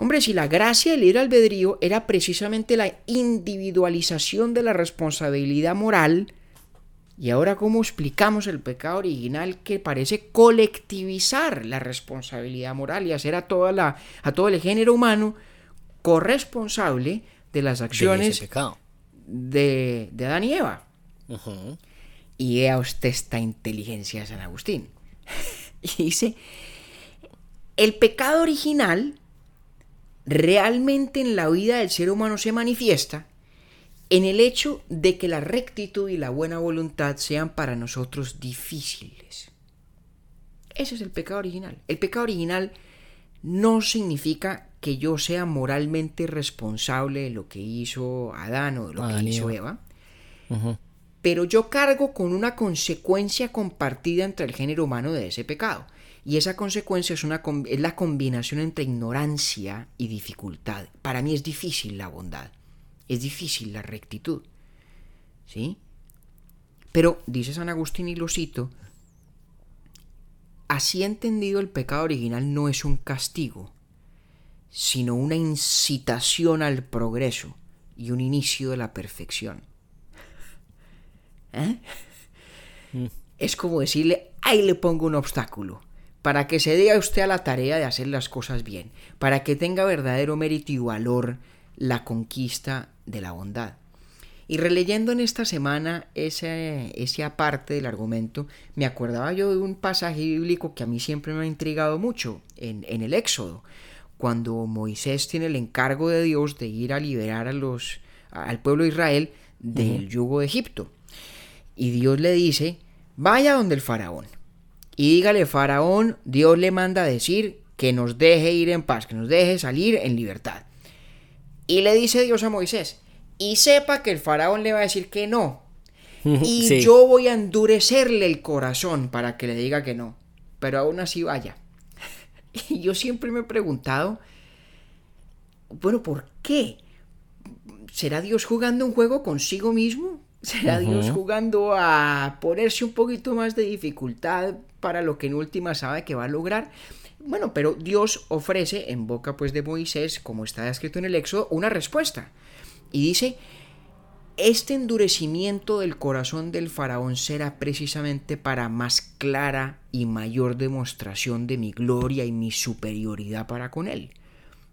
C: Hombre, si la gracia del libre albedrío era precisamente la individualización de la responsabilidad moral, y ahora cómo explicamos el pecado original que parece colectivizar la responsabilidad moral y hacer a, toda la, a todo el género humano corresponsable de las acciones de, de Adán y Eva.
B: Ujú.
C: Y vea usted esta inteligencia de San Agustín. y dice, el pecado original realmente en la vida del ser humano se manifiesta en el hecho de que la rectitud y la buena voluntad sean para nosotros difíciles. Ese es el pecado original. El pecado original no significa que yo sea moralmente responsable de lo que hizo Adán o de lo
B: Adán
C: que hizo
B: Eva.
C: Pero yo cargo con una consecuencia compartida entre el género humano de ese pecado. Y esa consecuencia es, una, es la combinación entre ignorancia y dificultad. Para mí es difícil la bondad, es difícil la rectitud. ¿Sí? Pero, dice San Agustín y lo cito, así entendido el pecado original no es un castigo, sino una incitación al progreso y un inicio de la perfección. ¿Eh? Es como decirle, ahí le pongo un obstáculo, para que se dé a usted a la tarea de hacer las cosas bien, para que tenga verdadero mérito y valor la conquista de la bondad. Y releyendo en esta semana ese, esa parte del argumento, me acordaba yo de un pasaje bíblico que a mí siempre me ha intrigado mucho, en, en el Éxodo, cuando Moisés tiene el encargo de Dios de ir a liberar a los, al pueblo de Israel del yugo de Egipto. Y Dios le dice, vaya donde el faraón. Y dígale, faraón, Dios le manda a decir que nos deje ir en paz, que nos deje salir en libertad. Y le dice Dios a Moisés, y sepa que el faraón le va a decir que no. Y
B: Sí.
C: yo voy a endurecerle el corazón para que le diga que no. Pero aún así vaya. Y yo siempre me he preguntado, bueno, ¿por qué? ¿Será Dios jugando un juego consigo mismo? ¿Será Dios jugando a ponerse un poquito más de dificultad para lo que en última sabe que va a lograr? Bueno, pero Dios ofrece en boca pues de Moisés, como está escrito en el Éxodo, una respuesta. Y dice, este endurecimiento del corazón del faraón será precisamente para más clara y mayor demostración de mi gloria y mi superioridad para con él.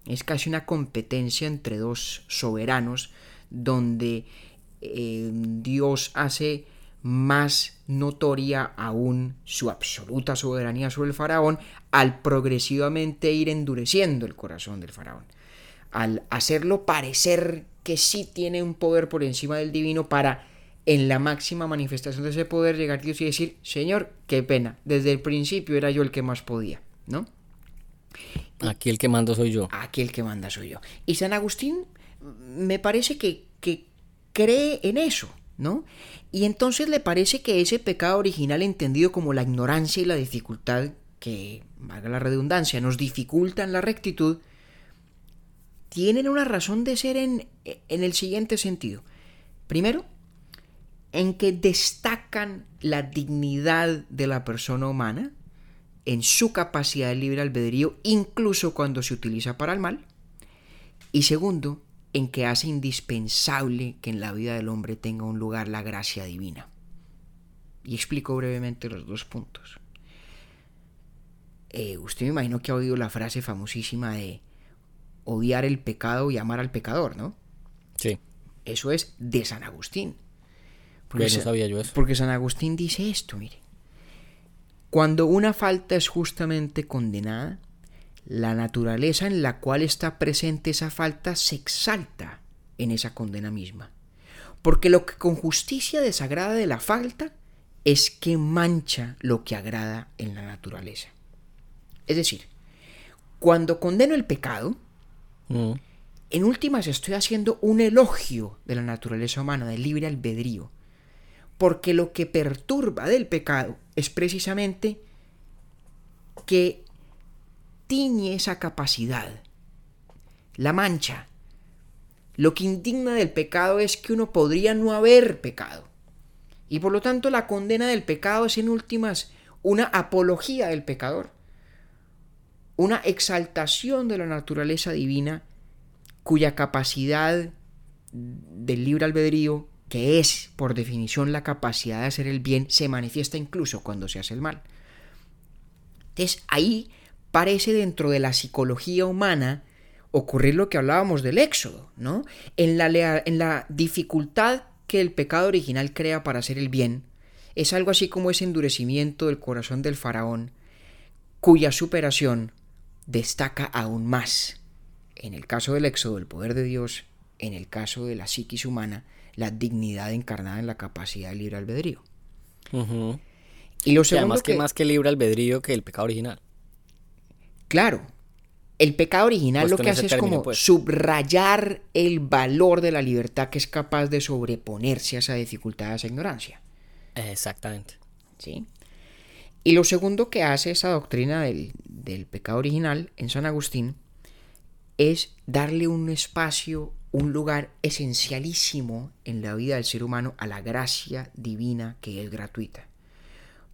C: Es casi una competencia entre dos soberanos donde eh, Dios hace más notoria aún su absoluta soberanía sobre el faraón al progresivamente ir endureciendo el corazón del faraón, al hacerlo parecer que sí tiene un poder por encima del divino para en la máxima manifestación de ese poder llegar a Dios y decir, Señor, qué pena, desde el principio era yo el que más podía, ¿no?
B: Aquí el que mando soy yo.
C: Aquí el que manda soy yo. Y San Agustín me parece que, que cree en eso, Y entonces le parece que ese pecado original entendido como la ignorancia y la dificultad, que, valga la redundancia, nos dificultan la rectitud, tienen una razón de ser en, en el siguiente sentido. Primero, en que destacan la dignidad de la persona humana, en su capacidad de libre albedrío, incluso cuando se utiliza para el mal. Y segundo, en que hace indispensable que en la vida del hombre tenga un lugar la gracia divina. Y explico brevemente los dos puntos. Eh, usted me imagino que ha oído la frase famosísima de odiar el pecado y amar al pecador, ¿no?
B: Sí.
C: Eso es de San Agustín.
B: Porque, no sabía yo eso.
C: Porque San Agustín dice esto, mire. Cuando una falta es justamente condenada, la naturaleza en la cual está presente esa falta se exalta en esa condena misma. Porque lo que con justicia desagrada de la falta es que mancha lo que agrada en la naturaleza. Es decir, cuando condeno el pecado, mm. en últimas estoy haciendo un elogio de la naturaleza humana, del libre albedrío. Porque lo que perturba del pecado es precisamente que tiñe esa capacidad, la mancha. Lo que indigna del pecado es que uno podría no haber pecado. Y por lo tanto la condena del pecado es en últimas una apología del pecador, una exaltación de la naturaleza divina cuya capacidad del libre albedrío, que es por definición la capacidad de hacer el bien, se manifiesta incluso cuando se hace el mal. Entonces ahí parece dentro de la psicología humana ocurrir lo que hablábamos del éxodo, ¿no? En la, en la dificultad que el pecado original crea para hacer el bien, es algo así como ese endurecimiento del corazón del faraón, cuya superación destaca aún más, en el caso del éxodo, el poder de Dios, en el caso de la psiquis humana, la dignidad encarnada en la capacidad de libre albedrío.
B: Y lo segundo que, que más que libre albedrío que el pecado original.
C: Claro, el pecado original pues lo que hace es como pues. subrayar el valor de la libertad que es capaz de sobreponerse a esa dificultad, a esa ignorancia.
B: Exactamente.
C: ¿Sí? Y lo segundo que hace esa doctrina del, del pecado original en San Agustín es darle un espacio, un lugar esencialísimo en la vida del ser humano a la gracia divina que es gratuita.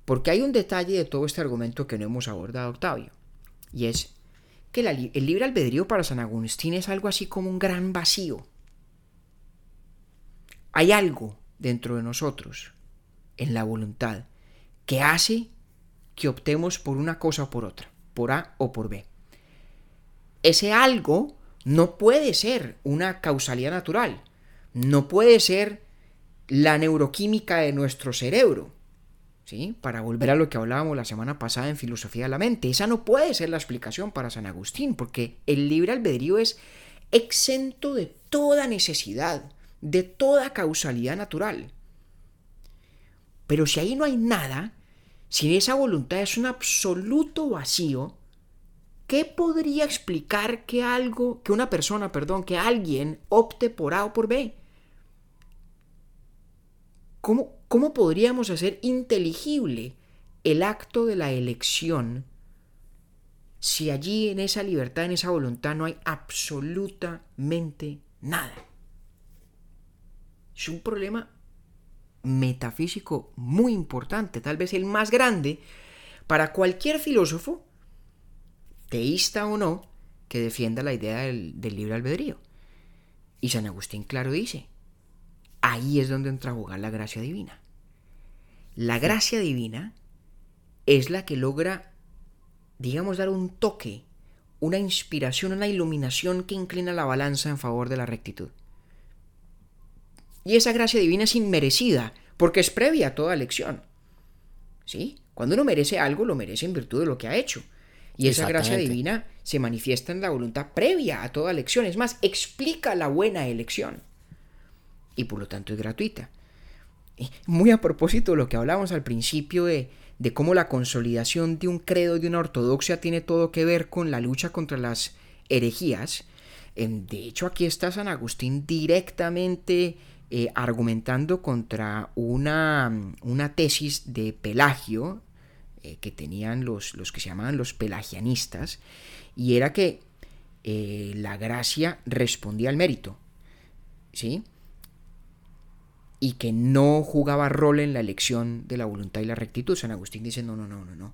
C: Porque hay un detalle de todo este argumento que no hemos abordado, Octavio y es que el libre albedrío para San Agustín es algo así como un gran vacío. Hay algo dentro de nosotros, en la voluntad, que hace que optemos por una cosa o por otra, por A o por B. Ese algo no puede ser una causalidad natural, no puede ser la neuroquímica de nuestro cerebro, para volver a lo que hablábamos la semana pasada en Filosofía de la Mente. Esa no puede ser la explicación para San Agustín, porque el libre albedrío es exento de toda necesidad, de toda causalidad natural. Pero si ahí no hay nada, si esa voluntad es un absoluto vacío, ¿qué podría explicar que algo, que una persona, perdón, que alguien opte por A o por B? ¿Cómo, ¿Cómo podríamos hacer inteligible el acto de la elección si allí en esa libertad, en esa voluntad no hay absolutamente nada? Es un problema metafísico muy importante, tal vez el más grande para cualquier filósofo, teísta o no, que defienda la idea del, libre albedrío. Y San Agustín claro dice, ahí es donde entra a jugar la gracia divina. La gracia divina es la que logra, digamos, dar un toque, una inspiración, una iluminación que inclina la balanza en favor de la rectitud. Y esa gracia divina es inmerecida, porque es previa a toda elección. ¿Sí? Cuando uno merece algo, lo merece en virtud de lo que ha hecho. Y esa gracia divina se manifiesta en la voluntad previa a toda elección. Es más, explica la buena elección. Y por lo tanto es gratuita. Muy a propósito de lo que hablábamos al principio de, de cómo la consolidación de un credo, de una ortodoxia, tiene todo que ver con la lucha contra las herejías. De hecho, aquí está San Agustín directamente eh, argumentando contra una, una, tesis de Pelagio eh, que tenían los, los, que se llamaban los pelagianistas, y era que eh, la gracia respondía al mérito, ¿sí? Y que no jugaba rol en la elección de la voluntad y la rectitud. San Agustín dice, no, no, no, no, no.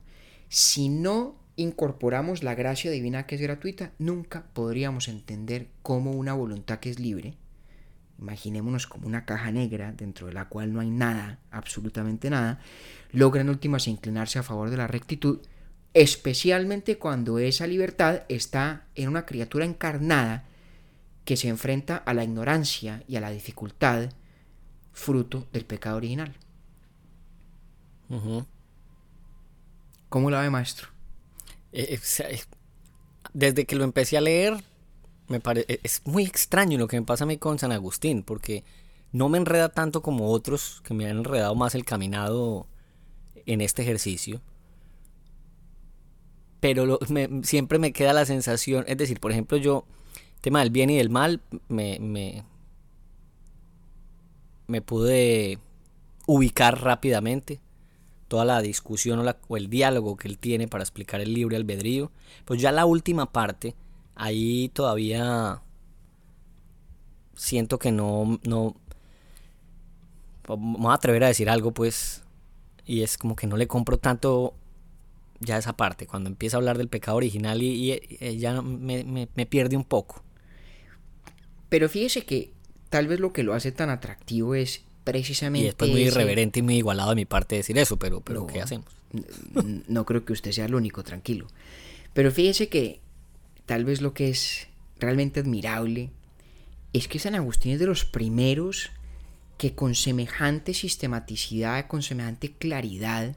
C: Si no incorporamos la gracia divina que es gratuita, nunca podríamos entender cómo una voluntad que es libre, imaginémonos como una caja negra dentro de la cual no hay nada, absolutamente nada, logra en últimas inclinarse a favor de la rectitud, especialmente cuando esa libertad está en una criatura encarnada que se enfrenta a la ignorancia y a la dificultad fruto del pecado original. ¿Cómo la ve, maestro?
B: Eh, eh, desde que lo empecé a leer, me e, es muy extraño lo que me pasa a mí con San Agustín, porque no me enreda tanto como otros que me han enredado más el caminado en este ejercicio. Pero siempre me queda la sensación, es decir, por ejemplo, yo, tema del bien y del mal, me, me, me pude ubicar rápidamente toda la discusión o, el diálogo que él tiene para explicar el libre albedrío. Pues ya la última parte, ahí todavía siento que no, no, vamos a atrever a decir algo pues, y es como que no le compro tanto ya esa parte, cuando empieza a hablar del pecado original y, y, ya me, me, pierde un poco.
C: Pero fíjese que tal vez lo que lo hace tan atractivo es precisamente... Y
B: después muy irreverente y muy igualado de mi parte decir eso, pero, pero ¿qué hacemos?
C: No creo que usted sea el único, tranquilo. Pero fíjese que tal vez lo que es realmente admirable es que San Agustín es de los primeros que con semejante sistematicidad, con semejante claridad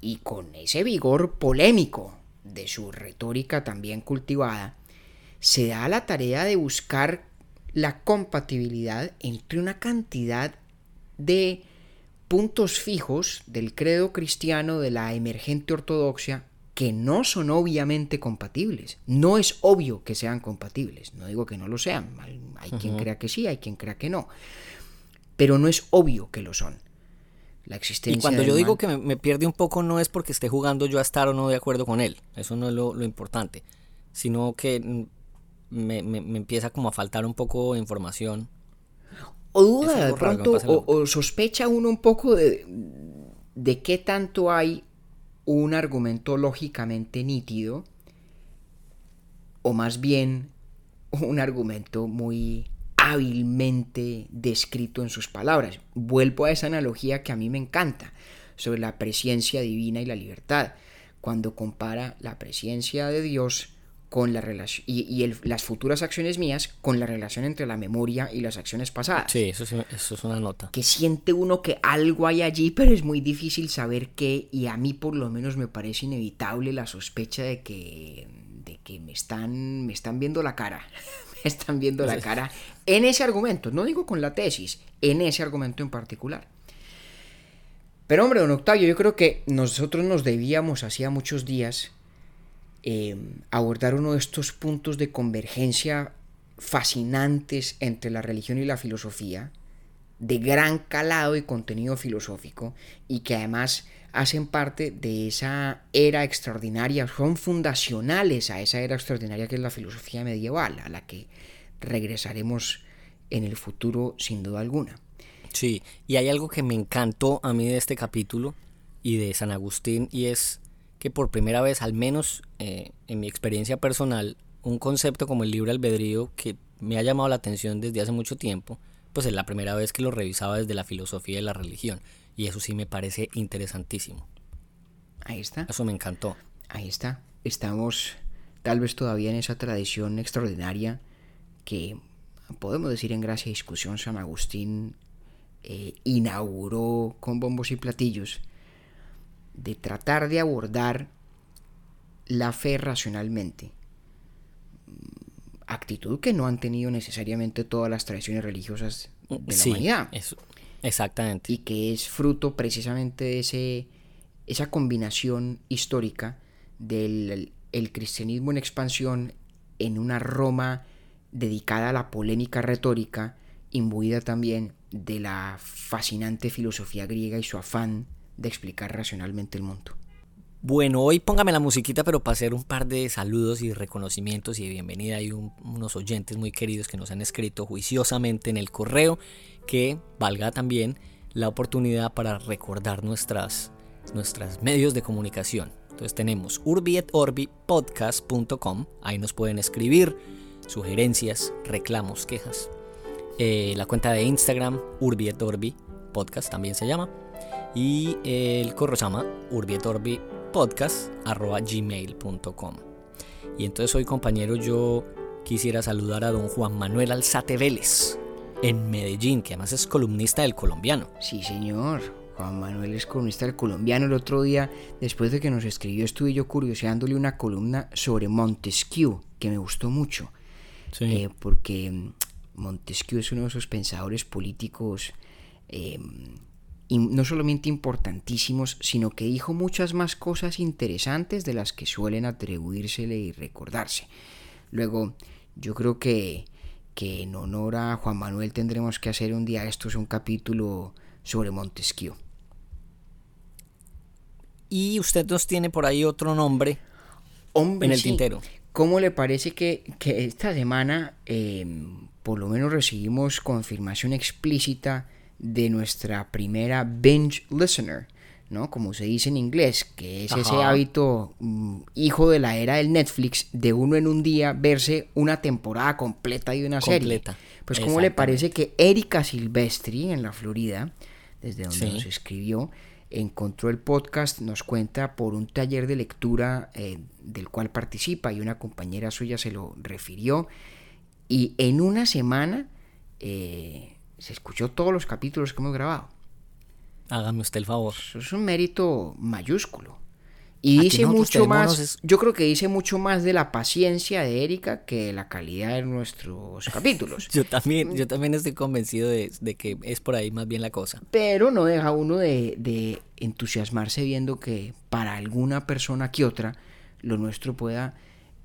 C: y con ese vigor polémico de su retórica también cultivada, se da la tarea de buscar la compatibilidad entre una cantidad de puntos fijos del credo cristiano de la emergente ortodoxia que no son obviamente compatibles. No es obvio que sean compatibles. No digo que no lo sean. Hay quien crea que sí, hay quien crea que no. Pero no es obvio que lo son. La existencia.
B: Y cuando yo digo que me, pierde un poco, no es porque esté jugando yo a estar o no de acuerdo con él. Eso no es lo, importante. Sino que me, empieza como a faltar un poco de información.
C: O duda de pronto, o, sospecha uno un poco de, de qué tanto hay un argumento lógicamente nítido, o más bien un argumento muy hábilmente descrito en sus palabras. Vuelvo a esa analogía que a mí me encanta sobre la presencia divina y la libertad, cuando compara la presencia de Dios con la relación y, las futuras acciones mías con la relación entre la memoria y las acciones pasadas.
B: Sí, eso, eso es una nota.
C: Que siente uno que algo hay allí, pero es muy difícil saber qué, y a mí por lo menos me parece inevitable la sospecha de que, de que me, están, me están viendo la cara. me están viendo la cara en ese argumento, no digo con la tesis, en ese argumento en particular. Pero hombre, don Octavio, yo creo que nosotros nos debíamos hacía muchos días Em, abordar uno de estos puntos de convergencia fascinantes entre la religión y la filosofía, de gran calado y contenido filosófico, y que además hacen parte de esa era extraordinaria, son fundacionales a esa era extraordinaria que es la filosofía medieval, a la que regresaremos en el futuro sin duda alguna.
B: Sí, y hay algo que me encantó a mí de este capítulo y de San Agustín y es que por primera vez, al menos eh, en mi experiencia personal, un concepto como el libre albedrío que me ha llamado la atención desde hace mucho tiempo, pues es la primera vez que lo revisaba desde la filosofía y la religión. Y eso sí me parece interesantísimo.
C: Ahí está.
B: Eso me encantó.
C: Ahí está. Estamos tal vez todavía en esa tradición extraordinaria que podemos decir en gracia y discusión San Agustín eh, inauguró con bombos y platillos de tratar de abordar la fe racionalmente. Actitud que no han tenido necesariamente todas las tradiciones religiosas de la humanidad.
B: exactamente.
C: Y que es fruto precisamente de ese, esa combinación histórica del el cristianismo en expansión en una Roma dedicada a la polémica retórica, imbuida también de la fascinante filosofía griega y su afán de explicar racionalmente el mundo.
B: Bueno, hoy póngame la musiquita, pero para hacer un par de saludos y reconocimientos y de bienvenida. Hay unos oyentes muy queridos que nos han escrito juiciosamente en el correo, que valga también la oportunidad para recordar nuestras, nuestras medios de comunicación. Entonces tenemos urbietorbipodcast.com, ahí nos pueden escribir sugerencias, reclamos, quejas. Eh, la cuenta de Instagram, urbietorbi podcast también se llama. Y el correo se llama urbietorbi.podcast.gmail.com Y entonces hoy compañero yo quisiera saludar a don Juan Manuel Alzate Vélez en Medellín, que además es columnista del colombiano.
C: Sí, señor. Juan Manuel es columnista del colombiano. El otro día, después de que nos escribió, estuve yo curioseándole una columna sobre Montesquieu, que me gustó mucho. Eh, porque mm, Montesquieu es uno de esos pensadores políticos eh, no solamente importantísimos, sino que dijo muchas más cosas interesantes de las que suelen atribuírsele y recordarse. Luego, yo creo que, que en honor a Juan Manuel tendremos que hacer un día esto es un capítulo sobre Montesquieu.
B: Y usted nos tiene por ahí otro nombre
C: Hombre,
B: en el tintero.
C: ¿Cómo le parece que, esta semana em, por lo menos recibimos confirmación explícita de nuestra primera binge listener? ¿no? Como se dice en inglés, que es ese hábito mm, hijo de la era del Netflix de uno en un día verse una temporada completa de una completa. serie. Pues ¿cómo le parece que Erika Silvestri en la Florida, desde donde nos escribió, encontró el podcast, nos cuenta por un taller de lectura eh, del cual participa y una compañera suya se lo refirió. Y en una semana eh, se escuchó todos los capítulos que hemos grabado.
B: Hágame usted el favor.
C: Eso es un mérito mayúsculo. Y dice mucho más, yo creo que dice mucho más de la paciencia de Erika que de la calidad de nuestros capítulos.
B: yo también, yo también estoy convencido de, que es por ahí más bien la cosa.
C: Pero no deja uno de, entusiasmarse viendo que para alguna persona que otra lo nuestro pueda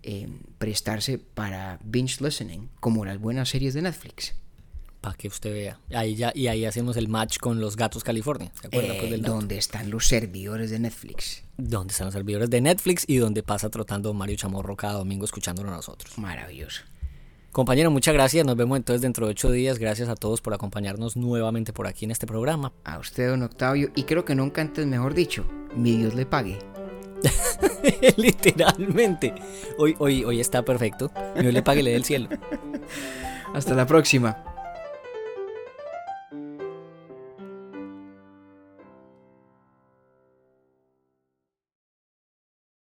C: eh, prestarse para binge listening, como las buenas series de Netflix
B: para que usted vea. Ahí ya, y ahí hacemos el match con los gatos California. ¿Se acuerda?
C: Pues, eh, ¿Dónde están los servidores de Netflix?
B: ¿Dónde están los servidores de Netflix y donde pasa trotando Mario Chamorro cada domingo escuchándolo a nosotros?
C: Maravilloso.
B: Compañero, muchas gracias. Nos vemos entonces dentro de ocho días. Gracias a todos por acompañarnos nuevamente por aquí en este programa.
C: A usted, don Octavio. Y creo que nunca antes, mejor dicho, mi Dios le pague.
B: Literalmente. Hoy, hoy, hoy está perfecto. Dios le pague, le dé el cielo.
C: Hasta la próxima.